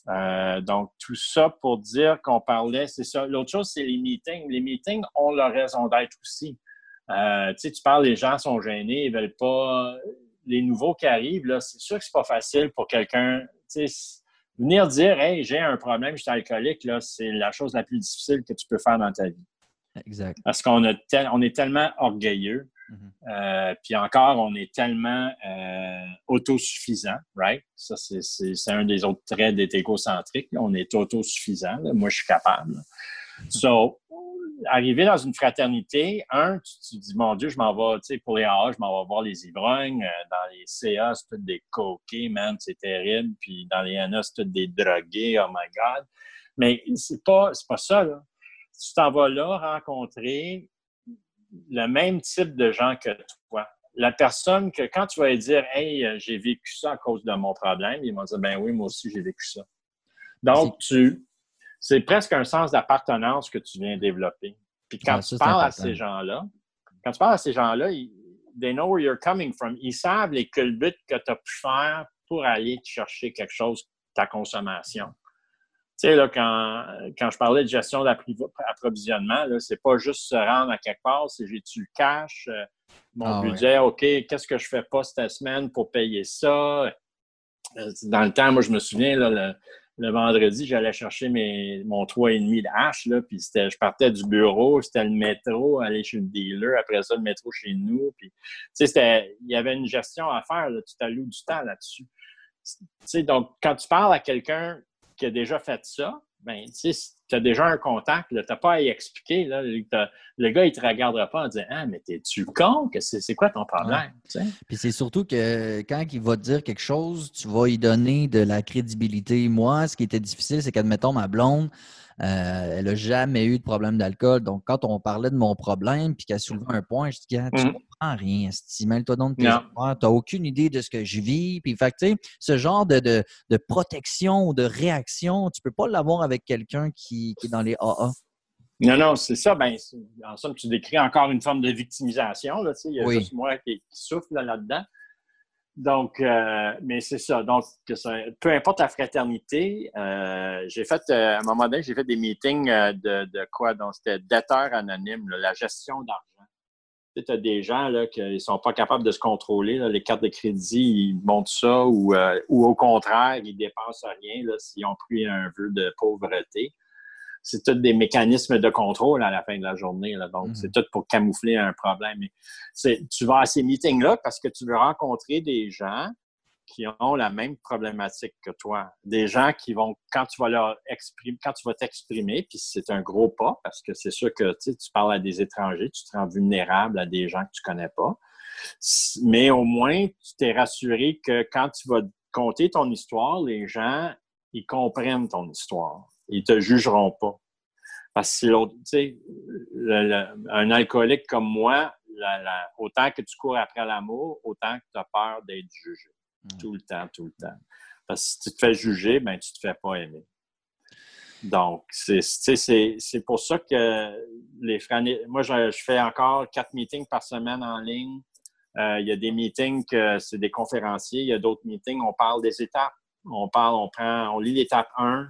Donc, tout ça pour dire qu'on parlait, c'est ça. L'autre chose, c'est les meetings. Les meetings ont leur raison d'être aussi. Euh, tu parles, les gens sont gênés, ils veulent pas. Les nouveaux qui arrivent, là, c'est sûr que c'est pas facile pour quelqu'un. Venir dire, hey, j'ai un problème, je suis alcoolique, là, c'est la chose la plus difficile que tu peux faire dans ta vie. Exact. Parce qu'on on est tellement orgueilleux, mm-hmm. euh, puis encore, on est tellement euh, autosuffisant, right? Ça, c'est un des autres traits d'être égocentrique. On est autosuffisant. Moi, je suis capable. So, arriver dans une fraternité, un, tu, te dis, mon Dieu, je m'en vais, tu sais, pour les AA, je m'en vais voir les ivrognes. Euh, dans les CA, c'est tout des coquets, man, c'est terrible. Puis dans les NA, c'est tout des drogués, oh my God. Mais c'est pas, pas ça, là. Tu t'en vas là rencontrer le même type de gens que toi. La personne que quand tu vas lui dire, hey, euh, j'ai vécu ça à cause de mon problème, ils vont dire, ben oui, moi aussi, j'ai vécu ça. Donc, tu, c'est presque un sens d'appartenance que tu viens développer. Puis quand tu parles à ces gens-là, quand tu parles à ces gens-là, they know where you're coming from. Ils savent les culbutes que tu as pu faire pour aller chercher quelque chose, ta consommation. Tu sais, là, quand, quand je parlais de gestion d'approvisionnement, c'est pas juste se rendre à quelque part, c'est j'ai-tu le cash, euh, mon ah budget, OK, qu'est-ce que je fais pas cette semaine pour payer ça? Euh, dans le temps, moi, je me souviens, là, le, le vendredi, j'allais chercher mes, mon 3,5 de hache, là, puis je partais du bureau, c'était le métro, aller chez le dealer, après ça, le métro chez nous. Puis, il y avait une gestion à faire, là, tu t'alloues du temps là-dessus. Donc, quand tu parles à quelqu'un qui a déjà fait ça, ben, tu sais, tu as déjà un contact, tu n'as pas à y expliquer. Là, le gars, il ne te regardera pas en disant Ah, mais t'es-tu con? C'est quoi ton problème? Puis c'est surtout que quand il va te dire quelque chose, tu vas y donner de la crédibilité. Moi, ce qui était difficile, c'est qu'admettons, ma blonde, euh, elle n'a jamais eu de problème d'alcool. Donc, quand on parlait de mon problème puis qu'elle soulevait un point, je dis, tu ne mmh. Rien. Mêle-toi donc de tes Tu n'as aucune idée de ce que je vis. Puis, fait ce genre de, de, protection ou de réaction, tu ne peux pas l'avoir avec quelqu'un qui, est dans les AA. Non, non, c'est ça. Ben, en somme, tu décris encore une forme de victimisation. Là, il y a juste moi qui, qui souffle là-dedans. Donc, euh, mais c'est ça. Donc, peu importe la fraternité, euh, j'ai fait, euh, à un moment donné, j'ai fait des meetings de, quoi? Donc, c'était debteurs anonymes, la gestion d'argent. Tu as des gens là, qui ne sont pas capables de se contrôler. les cartes de crédit, ils montent ça ou, ou au contraire, ils ne dépensent rien s'ils ont pris un vœu de pauvreté c'est tout des mécanismes de contrôle à la fin de la journée. Là. Donc, c'est mhm. tout pour camoufler un problème. tu vas à ces meetings-là parce que tu veux rencontrer des gens qui ont la même problématique que toi. Des gens qui vont, quand tu vas leur exprimer, quand tu vas t'exprimer, puis c'est un gros pas, parce que c'est sûr que tu parles à des étrangers, tu te rends vulnérable à des gens que tu connais pas. Mais au moins, tu t'es rassuré que quand tu vas conter ton histoire, les gens, ils comprennent ton histoire ils te jugeront pas. Parce que l'autre, tu sais, un alcoolique comme moi, autant que tu cours après l'amour, autant que tu as peur d'être jugé. Tout le temps, tout le temps. Parce que si tu te fais juger, ben tu te fais pas aimer. Donc, c'est pour ça que les frères... Moi, je, fais encore quatre meetings par semaine en ligne. Euh, il y a des meetings c'est des conférenciers. Il y a d'autres meetings, on parle des étapes. On parle, on prend, on lit l'étape 1,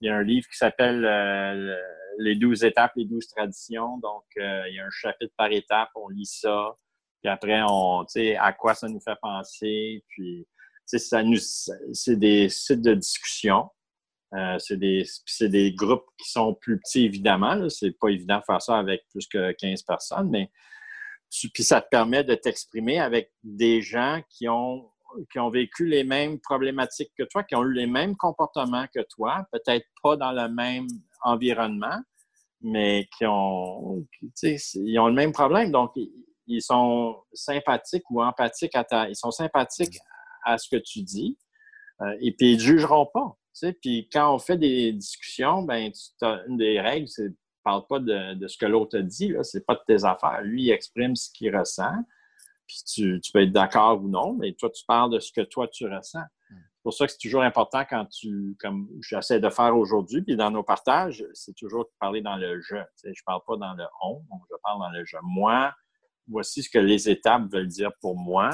il y a un livre qui s'appelle euh, Les douze étapes, les douze traditions. Donc, euh, il y a un chapitre par étape, on lit ça. Puis après, on, tu à quoi ça nous fait penser. Puis, c'est des sites de discussion. Euh, c'est des, des, groupes qui sont plus petits, évidemment. C'est pas évident de faire ça avec plus que 15 personnes, mais puis ça te permet de t'exprimer avec des gens qui ont, qui ont vécu les mêmes problématiques que toi, qui ont eu les mêmes comportements que toi, peut-être pas dans le même environnement, mais qui ont, ils ont le même problème. Donc, ils sont sympathiques ou empathiques à ta, ils sont sympathiques à ce que tu dis, euh, et puis ils ne jugeront pas. Puis quand on fait des discussions, ben, tu as une des règles, c'est parle pas de, ce que l'autre a dit, ce n'est pas de tes affaires. Lui, il exprime ce qu'il ressent, puis tu, peux être d'accord ou non, mais toi, tu parles de ce que toi, tu ressens. Hmm. C'est pour ça que c'est toujours important quand tu, comme j'essaie de faire aujourd'hui, puis dans nos partages, c'est toujours de parler dans le je. Je ne parle pas dans le on, je parle dans le je. Moi, voici ce que les étapes veulent dire pour moi.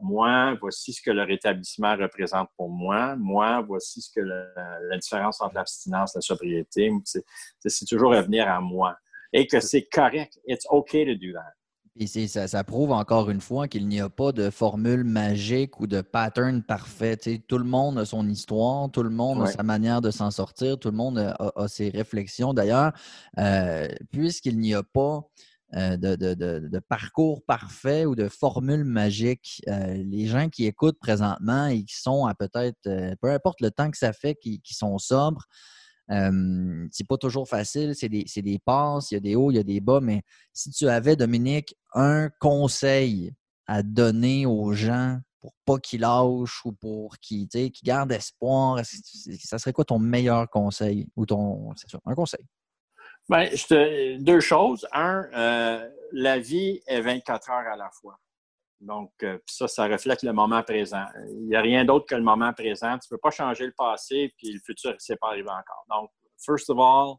Moi, voici ce que le rétablissement représente pour moi. Moi, voici ce que la différence entre l'abstinence et la sobriété. C'est toujours revenir à moi. Et que c'est correct. It's okay to do that. Et ça, ça, prouve encore une fois qu'il n'y a pas de formule magique ou de pattern parfait. tout le monde a son histoire, tout le monde a sa manière de s'en sortir, tout le monde a, ses réflexions. D'ailleurs, euh, puisqu'il n'y a pas euh, de, parcours parfait ou de formule magique. Euh, les gens qui écoutent présentement et qui sont à peut-être, euh, peu importe le temps que ça fait, qui, sont sobres, c'est pas toujours facile, c'est des, des, passes, il y a des hauts, il y a des bas, mais si tu avais, Dominique, un conseil à donner aux gens pour pas qu'ils lâchent ou pour qu'ils gardent espoir, ça serait quoi ton meilleur conseil ou ton. C'est un conseil? Bien, je deux choses. Un, euh, la vie est 24 heures à la fois. Donc, euh, ça, ça reflète le moment présent. Il n'y a rien d'autre que le moment présent. Tu ne peux pas changer le passé, puis le futur, c'est pas arrivé encore. Donc, first of all,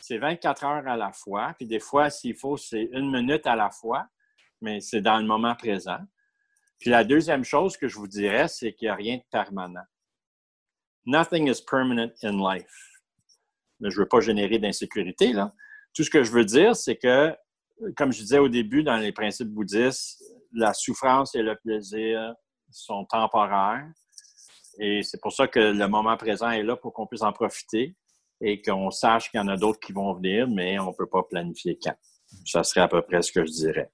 c'est 24 heures à la fois. Puis des fois, s'il faut, c'est une minute à la fois, mais c'est dans le moment présent. Puis la deuxième chose que je vous dirais, c'est qu'il n'y a rien de permanent. Nothing is permanent in life je ne veux pas générer d'insécurité. Tout ce que je veux dire, c'est que, comme je disais au début dans les principes bouddhistes, la souffrance et le plaisir sont temporaires. Et c'est pour ça que le moment présent est là pour qu'on puisse en profiter et qu'on sache qu'il y en a d'autres qui vont venir, mais on ne peut pas planifier quand. Ça serait à peu près ce que je dirais.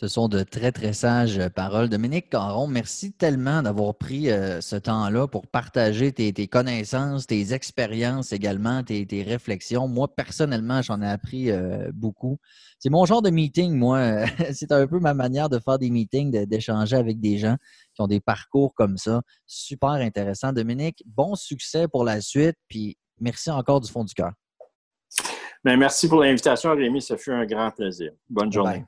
Ce sont de très, très sages paroles. Dominique Caron, merci tellement d'avoir pris euh, ce temps-là pour partager tes, connaissances, tes expériences également, tes, réflexions. Moi, personnellement, j'en ai appris euh, beaucoup. C'est mon genre de meeting, moi. C'est un peu ma manière de faire des meetings, d'échanger avec des gens qui ont des parcours comme ça. Super intéressant. Dominique, bon succès pour la suite, puis merci encore du fond du cœur. Ben, merci pour l'invitation, Rémi. Ça fut un grand plaisir. Bonne journée.